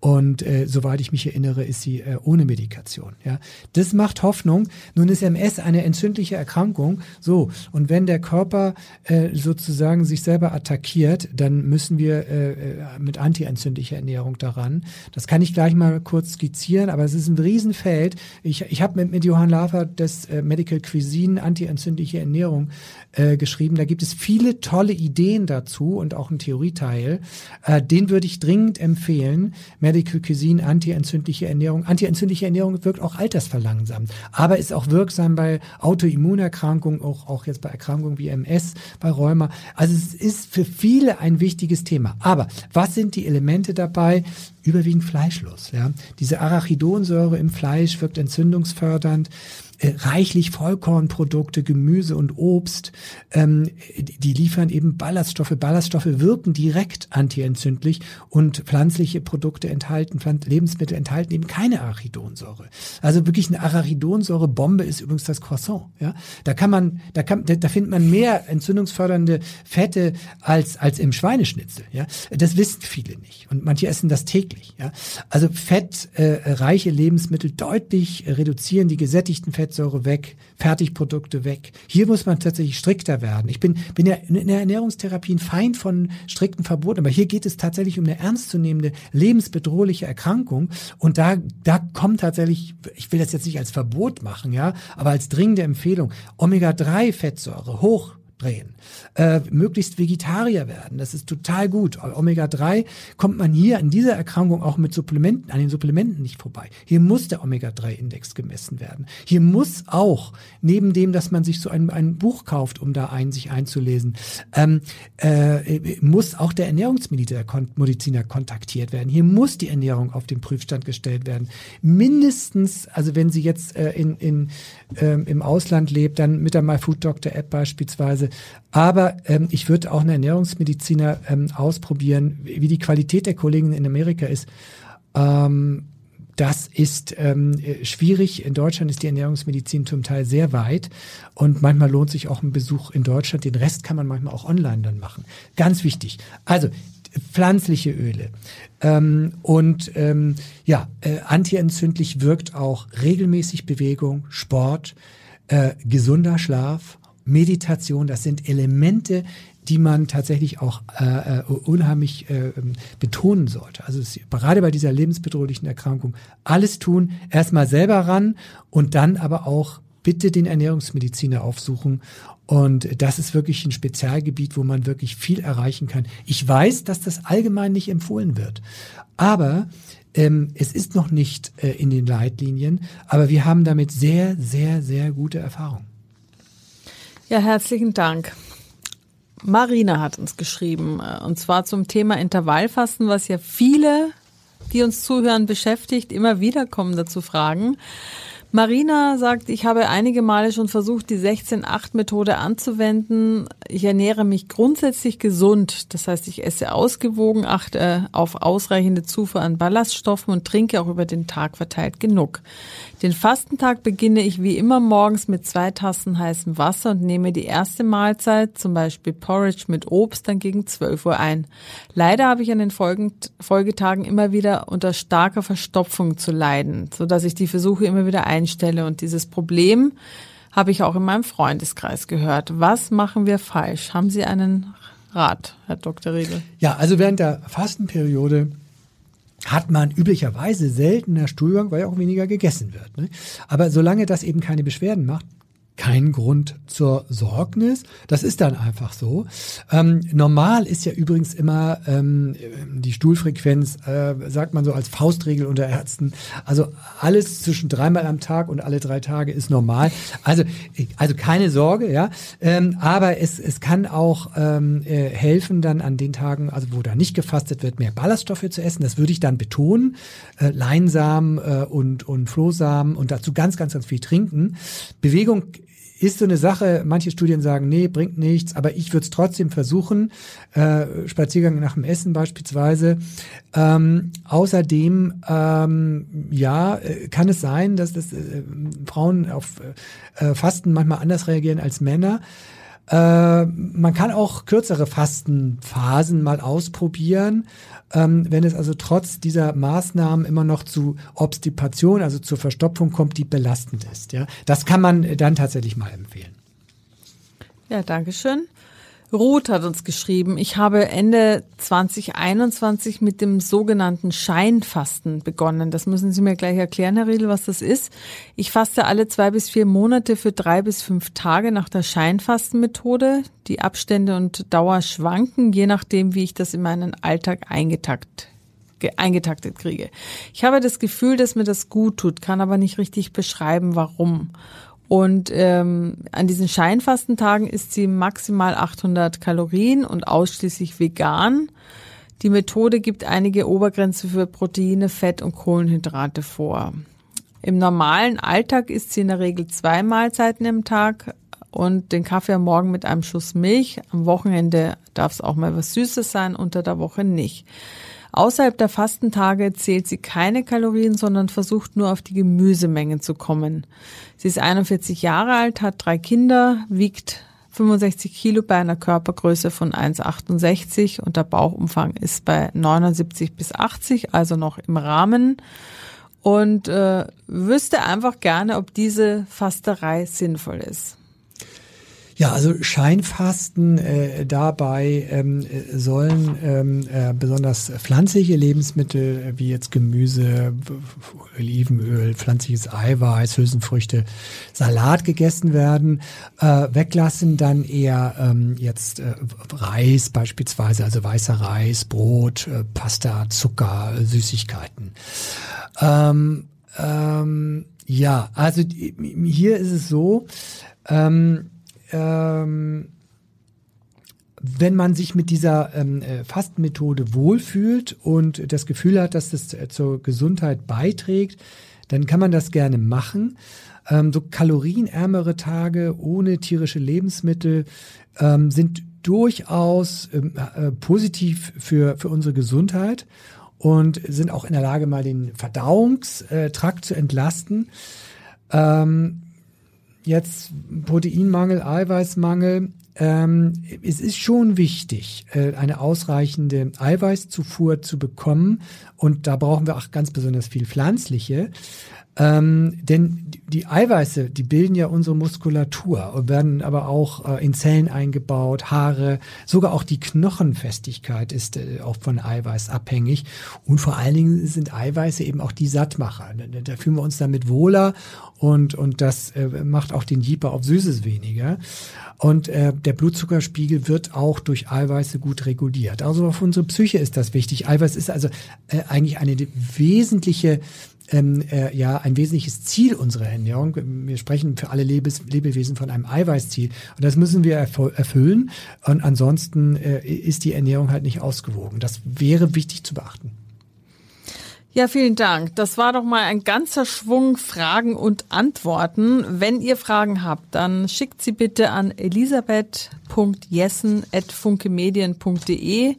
Und äh, soweit ich mich erinnere, ist sie äh, ohne Medikation. Ja, das macht Hoffnung. Nun ist MS eine entzündliche Erkrankung. So und wenn der Körper äh, sozusagen sich selber attackiert, dann müssen wir äh, äh mit antientzündlicher Ernährung daran. Das kann ich gleich mal kurz skizzieren, aber es ist ein Riesenfeld. Ich, ich habe mit, mit Johann Lafer das äh, Medical Cuisine antientzündliche Ernährung äh, geschrieben. Da gibt es viele tolle Ideen dazu und auch ein Theorieteil. Äh, den würde ich dringend empfehlen. Medical Cuisine, antientzündliche Ernährung. Antientzündliche Ernährung wirkt auch altersverlangsamt, aber ist auch wirksam bei Autoimmunerkrankungen, auch, auch jetzt bei Erkrankungen wie MS, bei Rheuma. Also es ist für viele ein wichtiges Thema. Aber was sind die Elemente dabei? Überwiegend fleischlos. Ja? Diese Arachidonsäure im Fleisch wirkt entzündungsfördernd äh, reichlich Vollkornprodukte, Gemüse und Obst, ähm, die liefern eben Ballaststoffe. Ballaststoffe wirken direkt antientzündlich und pflanzliche Produkte enthalten, Pflanz Lebensmittel enthalten eben keine Arachidonsäure. Also wirklich eine Arachidonsäure-Bombe ist übrigens das Croissant. Ja? Da kann man, da kann, da, da findet man mehr entzündungsfördernde Fette als, als im Schweineschnitzel. Ja? Das wissen viele nicht. Und manche essen das täglich. Ja? Also fettreiche äh, Lebensmittel deutlich reduzieren die gesättigten Fettsäure weg, Fertigprodukte weg. Hier muss man tatsächlich strikter werden. Ich bin, bin ja in der Ernährungstherapie ein Feind von strikten Verboten, aber hier geht es tatsächlich um eine ernstzunehmende, lebensbedrohliche Erkrankung. Und da, da kommt tatsächlich, ich will das jetzt nicht als Verbot machen, ja, aber als dringende Empfehlung, Omega-3-Fettsäure hoch drehen. Äh, möglichst Vegetarier werden. Das ist total gut. Omega-3 kommt man hier an dieser Erkrankung auch mit Supplementen, an den Supplementen nicht vorbei. Hier muss der Omega-3-Index gemessen werden. Hier muss auch, neben dem, dass man sich so ein, ein Buch kauft, um da ein, sich einzulesen, ähm, äh, muss auch der Ernährungsmediziner kontaktiert werden. Hier muss die Ernährung auf den Prüfstand gestellt werden. Mindestens, also wenn Sie jetzt äh, in, in, ähm, im Ausland lebt, dann mit der MyFoodDoctor-App beispielsweise aber ähm, ich würde auch einen Ernährungsmediziner ähm, ausprobieren, wie die Qualität der Kollegen in Amerika ist. Ähm, das ist ähm, schwierig. In Deutschland ist die Ernährungsmedizin zum Teil sehr weit und manchmal lohnt sich auch ein Besuch in Deutschland. Den Rest kann man manchmal auch online dann machen. Ganz wichtig. Also pflanzliche Öle ähm, und ähm, ja, äh, antientzündlich wirkt auch regelmäßig Bewegung, Sport, äh, gesunder Schlaf Meditation, das sind Elemente, die man tatsächlich auch äh, äh unheimlich äh, betonen sollte. Also es, gerade bei dieser lebensbedrohlichen Erkrankung alles tun, erstmal selber ran und dann aber auch bitte den Ernährungsmediziner aufsuchen. Und das ist wirklich ein Spezialgebiet, wo man wirklich viel erreichen kann. Ich weiß, dass das allgemein nicht empfohlen wird. Aber ähm, es ist noch nicht äh, in den Leitlinien, aber wir haben damit sehr, sehr, sehr gute Erfahrungen. Ja, herzlichen Dank. Marina hat uns geschrieben, äh, und zwar zum Thema Intervallfasten, was ja viele, die uns zuhören, beschäftigt, immer wieder kommen dazu Fragen. Marina sagt, ich habe einige Male schon versucht, die 16-8-Methode anzuwenden. Ich ernähre mich grundsätzlich gesund. Das heißt, ich esse ausgewogen, achte auf ausreichende Zufuhr an Ballaststoffen und trinke auch über den Tag verteilt genug. Den Fastentag beginne ich wie immer morgens mit zwei Tassen heißem Wasser und nehme die erste Mahlzeit, zum Beispiel Porridge mit Obst, dann gegen 12 Uhr ein. Leider habe ich an den Folgetagen immer wieder unter starker Verstopfung zu leiden, sodass ich die Versuche immer wieder ein einstelle. Und dieses Problem habe ich auch in meinem Freundeskreis gehört. Was machen wir falsch? Haben Sie einen Rat, Herr Dr. Riegel? Ja, also während der Fastenperiode hat man üblicherweise seltener Stuhlgang, weil ja auch weniger gegessen wird. Ne? Aber solange das eben keine Beschwerden macht, kein Grund zur Sorgnis. Das ist dann einfach so. Ähm, normal ist ja übrigens immer ähm, die Stuhlfrequenz, äh, sagt man so als Faustregel unter Ärzten. Also alles zwischen dreimal am Tag und alle drei Tage ist normal. Also, also keine Sorge, ja. Ähm, aber es, es kann auch ähm, äh, helfen, dann an den Tagen, also wo da nicht gefastet wird, mehr Ballaststoffe zu essen. Das würde ich dann betonen. Äh, Leinsamen äh, und, und Flohsamen und dazu ganz, ganz, ganz viel trinken. Bewegung ist so eine Sache, manche Studien sagen, nee, bringt nichts, aber ich würde es trotzdem versuchen, äh, Spaziergang nach dem Essen beispielsweise. Ähm, außerdem, ähm, ja, äh, kann es sein, dass das, äh, Frauen auf äh, Fasten manchmal anders reagieren als Männer. Äh, man kann auch kürzere Fastenphasen mal ausprobieren. Ähm, wenn es also trotz dieser Maßnahmen immer noch zu Obstipation, also zur Verstopfung kommt, die belastend ist. Ja, das kann man dann tatsächlich mal empfehlen. Ja, danke schön. Ruth hat uns geschrieben, ich habe Ende 2021 mit dem sogenannten Scheinfasten begonnen. Das müssen Sie mir gleich erklären, Herr Riedel, was das ist. Ich faste alle zwei bis vier Monate für drei bis fünf Tage nach der Scheinfastenmethode. Die Abstände und Dauer schwanken, je nachdem, wie ich das in meinen Alltag eingetakt eingetaktet kriege. Ich habe das Gefühl, dass mir das gut tut, kann aber nicht richtig beschreiben, warum. Und ähm, an diesen Scheinfastentagen isst sie maximal 800 Kalorien und ausschließlich vegan. Die Methode gibt einige Obergrenze für Proteine, Fett und Kohlenhydrate vor. Im normalen Alltag isst sie in der Regel zwei Mahlzeiten im Tag und den Kaffee am Morgen mit einem Schuss Milch. Am Wochenende darf es auch mal was Süßes sein, unter der Woche nicht. Außerhalb der Fastentage zählt sie keine Kalorien, sondern versucht nur auf die Gemüsemengen zu kommen. Sie ist 41 Jahre alt, hat drei Kinder, wiegt 65 Kilo bei einer Körpergröße von 1,68 und der Bauchumfang ist bei 79 bis 80, also noch im Rahmen. Und äh, wüsste einfach gerne, ob diese Fasterei sinnvoll ist. Ja, also Scheinfasten äh, dabei ähm, sollen ähm, äh, besonders pflanzliche Lebensmittel äh, wie jetzt Gemüse, Olivenöl, pflanzliches Eiweiß, Hülsenfrüchte, Salat gegessen werden. Äh, weglassen dann eher ähm, jetzt äh, Reis beispielsweise, also weißer Reis, Brot, äh, Pasta, Zucker, Süßigkeiten. Ähm, ähm, ja, also hier ist es so, ähm, ähm, wenn man sich mit dieser ähm, äh, Fastenmethode wohlfühlt und das Gefühl hat, dass das äh, zur Gesundheit beiträgt, dann kann man das gerne machen. Ähm, so kalorienärmere Tage ohne tierische Lebensmittel ähm, sind durchaus ähm, äh, positiv für, für unsere Gesundheit und sind auch in der Lage, mal den Verdauungstrakt zu entlasten. Ähm, jetzt Proteinmangel, Eiweißmangel. Ähm, es ist schon wichtig, äh, eine ausreichende Eiweißzufuhr zu bekommen. Und da brauchen wir auch ganz besonders viel pflanzliche. Ähm, denn die Eiweiße, die bilden ja unsere Muskulatur und werden aber auch äh, in Zellen eingebaut, Haare, sogar auch die Knochenfestigkeit ist äh, auch von Eiweiß abhängig. Und vor allen Dingen sind Eiweiße eben auch die Sattmacher. Da, da fühlen wir uns damit wohler und, und das äh, macht auch den Jeeper auf Süßes weniger. Und äh, der Blutzuckerspiegel wird auch durch Eiweiße gut reguliert. Also auf unsere Psyche ist das wichtig. Eiweiß ist also äh, eigentlich eine wesentliche ähm, äh, ja ein wesentliches Ziel unserer Ernährung. Wir sprechen für alle Lebes Lebewesen von einem Eiweißziel und das müssen wir erfüllen. Und ansonsten äh, ist die Ernährung halt nicht ausgewogen. Das wäre wichtig zu beachten. Ja, vielen Dank. Das war doch mal ein ganzer Schwung Fragen und Antworten. Wenn ihr Fragen habt, dann schickt sie bitte an elisabeth.jessen.funkemedien.de.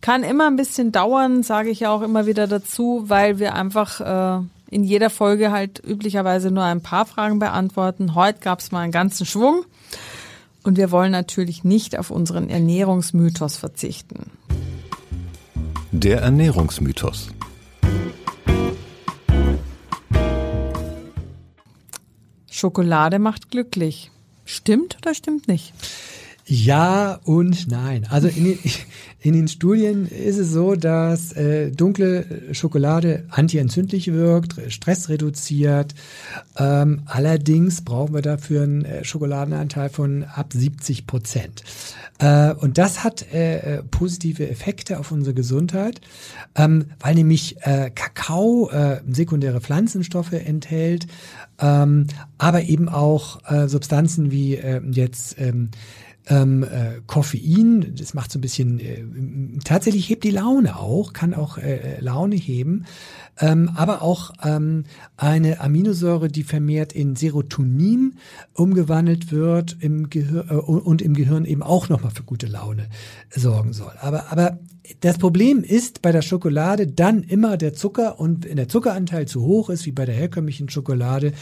Kann immer ein bisschen dauern, sage ich ja auch immer wieder dazu, weil wir einfach äh, in jeder Folge halt üblicherweise nur ein paar Fragen beantworten. Heute gab es mal einen ganzen Schwung. Und wir wollen natürlich nicht auf unseren Ernährungsmythos verzichten. Der Ernährungsmythos. Schokolade macht glücklich. Stimmt oder stimmt nicht? Ja und nein. Also in den, in den Studien ist es so, dass äh, dunkle Schokolade antientzündlich wirkt, Stress reduziert. Ähm, allerdings brauchen wir dafür einen äh, Schokoladenanteil von ab 70 Prozent. Äh, und das hat äh, äh, positive Effekte auf unsere Gesundheit, ähm, weil nämlich äh, Kakao äh, sekundäre Pflanzenstoffe enthält, ähm, aber eben auch äh, Substanzen wie äh, jetzt ähm, ähm, äh, Koffein, das macht so ein bisschen, äh, tatsächlich hebt die Laune auch, kann auch äh, Laune heben, ähm, aber auch ähm, eine Aminosäure, die vermehrt in Serotonin umgewandelt wird im Gehirn äh, und im Gehirn eben auch nochmal für gute Laune sorgen soll. Aber, aber das Problem ist bei der Schokolade dann immer der Zucker und wenn der Zuckeranteil zu hoch ist, wie bei der herkömmlichen Schokolade,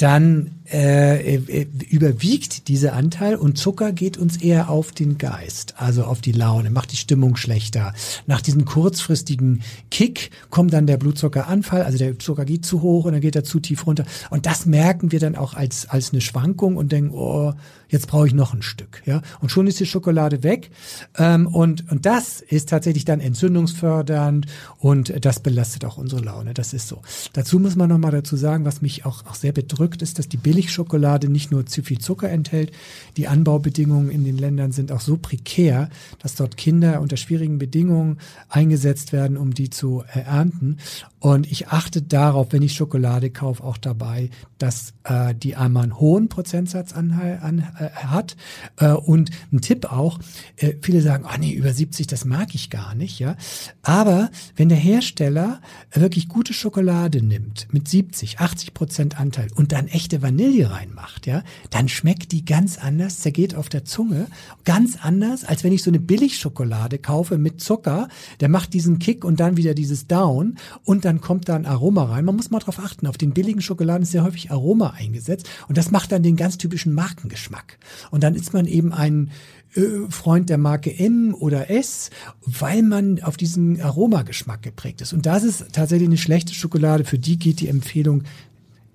dann äh, äh, überwiegt dieser Anteil und Zucker geht uns eher auf den Geist, also auf die Laune, macht die Stimmung schlechter. Nach diesem kurzfristigen Kick kommt dann der Blutzuckeranfall, also der Zucker geht zu hoch und dann geht er zu tief runter. Und das merken wir dann auch als, als eine Schwankung und denken, oh, jetzt brauche ich noch ein Stück. Ja? Und schon ist die Schokolade weg. Ähm, und, und das ist tatsächlich dann entzündungsfördernd und das belastet auch unsere Laune. Das ist so. Dazu muss man nochmal dazu sagen, was mich auch, auch sehr bedrückt, ist, dass die Billigschokolade nicht nur zu viel Zucker enthält, die Anbaubedingungen in den Ländern sind auch so prekär, dass dort Kinder unter schwierigen Bedingungen eingesetzt werden, um die zu ernten. Und ich achte darauf, wenn ich Schokolade kaufe, auch dabei, dass äh, die einmal einen hohen Prozentsatz an, an, äh, hat. Äh, und ein Tipp auch, äh, viele sagen, oh nee, über 70, das mag ich gar nicht. ja. Aber wenn der Hersteller wirklich gute Schokolade nimmt, mit 70, 80 Prozent Anteil und dann echte Vanille reinmacht, ja, dann schmeckt die ganz anders, zergeht auf der Zunge, ganz anders, als wenn ich so eine Billigschokolade kaufe mit Zucker, der macht diesen Kick und dann wieder dieses Down und dann kommt da ein Aroma rein. Man muss mal drauf achten, auf den billigen Schokoladen ist sehr häufig Aroma eingesetzt und das macht dann den ganz typischen Markengeschmack. Und dann ist man eben ein äh, Freund der Marke M oder S, weil man auf diesen Aromageschmack geprägt ist. Und das ist tatsächlich eine schlechte Schokolade. Für die geht die Empfehlung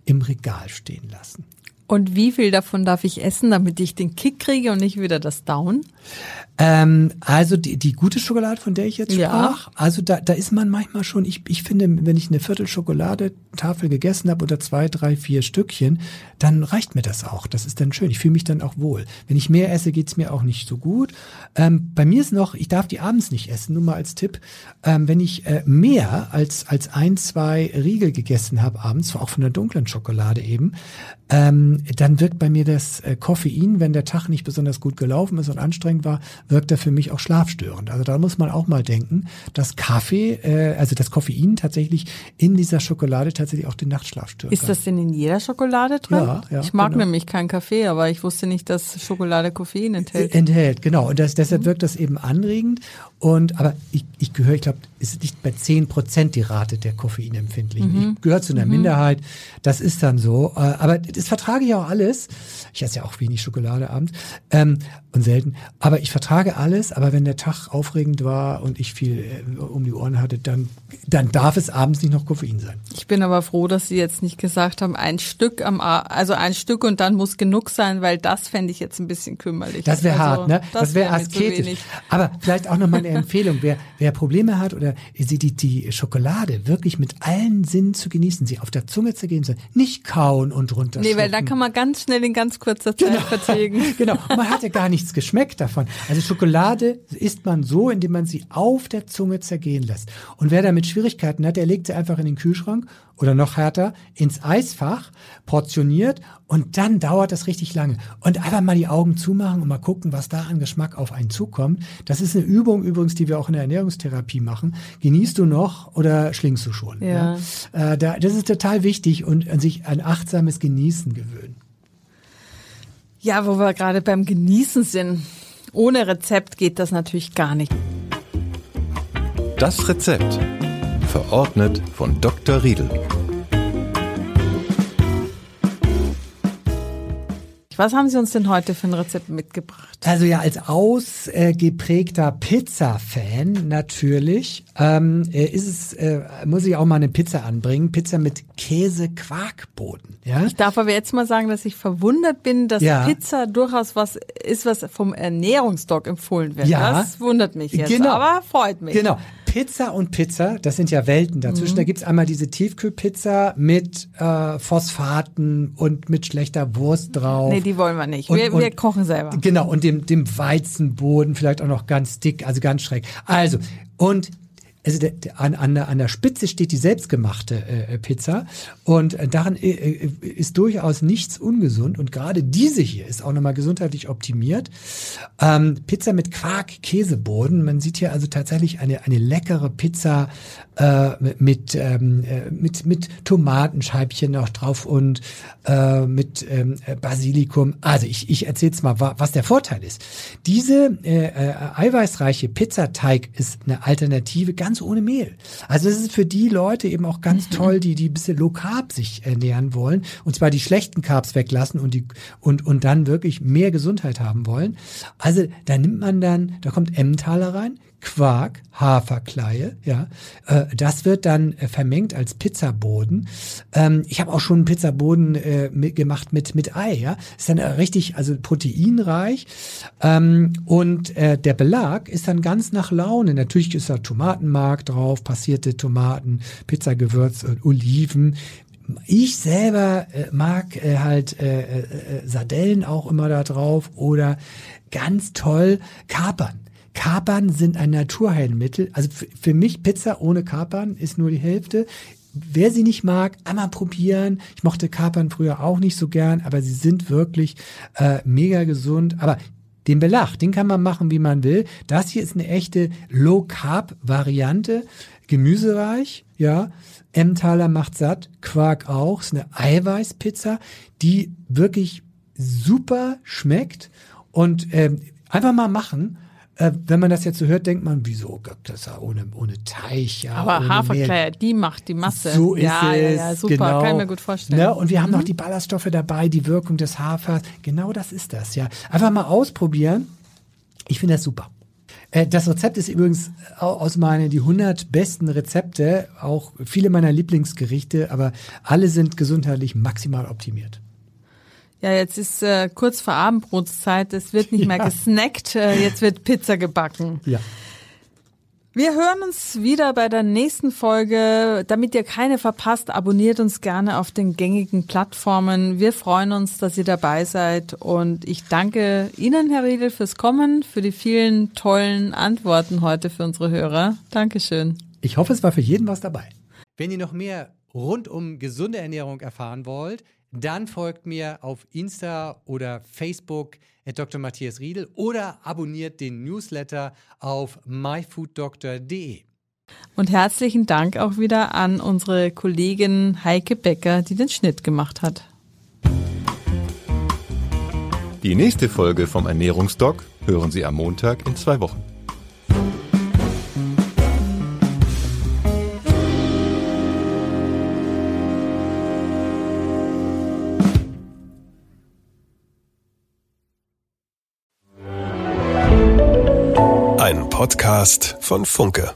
im Regal stehen lassen. Und wie viel davon darf ich essen, damit ich den Kick kriege und nicht wieder das Down? Ähm, also die, die gute Schokolade, von der ich jetzt sprach, ja. also da, da ist man manchmal schon, ich, ich finde, wenn ich eine Viertel Schokoladetafel gegessen habe oder zwei, drei, vier Stückchen, dann reicht mir das auch. Das ist dann schön. Ich fühle mich dann auch wohl. Wenn ich mehr esse, geht's mir auch nicht so gut. Ähm, bei mir ist noch, ich darf die abends nicht essen, nur mal als Tipp. Ähm, wenn ich äh, mehr als, als ein, zwei Riegel gegessen habe abends, auch von der dunklen Schokolade eben, ähm, dann wirkt bei mir das äh, Koffein, wenn der Tag nicht besonders gut gelaufen ist und anstrengend war, wirkt er für mich auch schlafstörend. Also da muss man auch mal denken, dass Kaffee, äh, also das Koffein tatsächlich in dieser Schokolade tatsächlich auch den Nachtschlaf stört. Ist das denn in jeder Schokolade drin? Ja, ja. Ich mag genau. nämlich keinen Kaffee, aber ich wusste nicht, dass Schokolade Koffein enthält. Enthält, genau. Und das, deshalb wirkt das eben anregend. Und aber ich, ich gehöre, ich glaube, ist nicht bei zehn Prozent die Rate der Koffeinempfindlichen. Mhm. Ich gehöre zu einer mhm. Minderheit. Das ist dann so. Äh, aber das vertrage ich auch alles. Ich esse ja auch wenig Schokolade abends ähm, und selten. Aber ich vertrage alles. Aber wenn der Tag aufregend war und ich viel äh, um die Ohren hatte, dann, dann darf es abends nicht noch Koffein sein. Ich bin aber froh, dass Sie jetzt nicht gesagt haben, ein Stück am, also ein Stück und dann muss genug sein, weil das fände ich jetzt ein bisschen kümmerlich. Das wäre also, hart, ne? Das, das wäre wär asketisch. Aber vielleicht auch noch mal eine Empfehlung. Wer, wer Probleme hat oder sie die, die Schokolade wirklich mit allen Sinnen zu genießen, sie auf der Zunge zu gehen, nicht kauen und runter. Nee, weil da kann man ganz schnell in ganz kurzer Zeit genau. vertilgen. genau. Man hat ja gar nichts geschmeckt davon. Also Schokolade isst man so, indem man sie auf der Zunge zergehen lässt. Und wer damit Schwierigkeiten hat, der legt sie einfach in den Kühlschrank oder noch härter ins Eisfach, portioniert und dann dauert das richtig lange. Und einfach mal die Augen zumachen und mal gucken, was da an Geschmack auf einen zukommt. Das ist eine Übung übrigens, die wir auch in der Ernährungstherapie machen. Genießt du noch oder schlingst du schon? Ja. ja? Äh, da, das ist total wichtig und an sich ein achtsames Genießen gewöhnen. Ja, wo wir gerade beim Genießen sind. Ohne Rezept geht das natürlich gar nicht. Das Rezept. Verordnet von Dr. Riedel. Was haben Sie uns denn heute für ein Rezept mitgebracht? Also ja, als ausgeprägter Pizza-Fan natürlich ähm, äh, ist es, äh, muss ich auch mal eine Pizza anbringen. Pizza mit Käse-Quarkboden. Ja? Ich darf aber jetzt mal sagen, dass ich verwundert bin, dass Ja. Pizza durchaus was ist, was vom Ernährungsdoc empfohlen wird. Ja. Das wundert mich jetzt, Genau. aber freut mich. Genau. Pizza und Pizza, das sind ja Welten dazwischen. Mhm. Da gibt's einmal diese Tiefkühlpizza mit äh, Phosphaten und mit schlechter Wurst drauf. Nee, die wollen wir nicht. Und- wir, und- wir kochen selber. Genau, und dem, dem Weizenboden vielleicht auch noch ganz dick, also ganz schräg. Also, und also der, der, an, an, der, an der Spitze steht die selbstgemachte äh, Pizza und äh, daran äh, äh, ist durchaus nichts ungesund und gerade diese hier ist auch nochmal gesundheitlich optimiert. Ähm, Pizza mit Quark-Käseboden, man sieht hier also tatsächlich eine, eine leckere Pizza äh, mit, ähm, äh, mit, mit Tomatenscheibchen noch drauf und äh, mit ähm, äh, Basilikum. Also ich, ich erzähle jetzt mal, wa- was der Vorteil ist. Diese äh, äh, eiweißreiche Pizzateig ist eine Alternative ganz ohne Mehl. Also es ist für die Leute eben auch ganz toll, die die ein bisschen low carb sich ernähren wollen und zwar die schlechten Carbs weglassen und die und und dann wirklich mehr Gesundheit haben wollen. Also da nimmt man dann, da kommt Emmentaler rein, Quark, Haferkleie, ja, äh, das wird dann äh, vermengt als Pizzaboden. Ähm, ich habe auch schon einen Pizzaboden äh, mit, gemacht mit mit Ei, ja, ist dann äh, richtig, also proteinreich ähm, und äh, der Belag ist dann ganz nach Laune. Natürlich ist da Tomatenmark drauf, passierte Tomaten, Pizzagewürz und Oliven. Ich selber äh, mag äh, halt äh, äh, äh, Sardellen auch immer da drauf oder ganz toll Kapern. Kapern sind ein Naturheilmittel. Also für, mich Pizza ohne Kapern ist nur die Hälfte. Wer sie nicht mag, einmal probieren. Ich mochte Kapern früher auch nicht so gern, aber sie sind wirklich äh, mega gesund. Aber den Belag, den kann man machen, wie man will. Das hier ist eine echte Low-Carb-Variante. Gemüsereich, ja. Emmentaler macht satt, Quark auch. Ist eine Eiweißpizza, die wirklich super schmeckt. Und ähm, einfach mal machen. Äh, wenn man das jetzt so hört, denkt man, wieso Gott, das ist ja ohne, ohne Teig, ja. aber Haferkleie, die macht die Masse. so ist ja, es. ja, ja, super, genau. kann ich mir gut vorstellen. Ne? Und wir haben noch die Ballaststoffe dabei, die Wirkung des Hafers. Genau das ist das, ja. Einfach mal ausprobieren. Ich finde das super. Äh, Das Rezept ist übrigens au- aus meinen die 100 besten Rezepte, auch viele meiner Lieblingsgerichte, aber alle sind gesundheitlich maximal optimiert. Ja, jetzt ist äh, kurz vor Abendbrotszeit, es wird nicht mehr Ja. gesnackt, äh, jetzt wird Pizza gebacken. Ja. Wir hören uns wieder bei der nächsten Folge. Damit ihr keine verpasst, abonniert uns gerne auf den gängigen Plattformen. Wir freuen uns, dass ihr dabei seid und ich danke Ihnen, Herr Riedel, fürs Kommen, für die vielen tollen Antworten heute für unsere Hörer. Dankeschön. Ich hoffe, es war für jeden was dabei. Wenn ihr noch mehr rund um gesunde Ernährung erfahren wollt, dann folgt mir auf Insta oder Facebook at Dr. Matthias Riedel oder abonniert den Newsletter auf myfooddoctor.de. Und herzlichen Dank auch wieder an unsere Kollegin Heike Becker, die den Schnitt gemacht hat. Die nächste Folge vom Ernährungsdoc hören Sie am Montag in zwei Wochen. Podcast von Funke.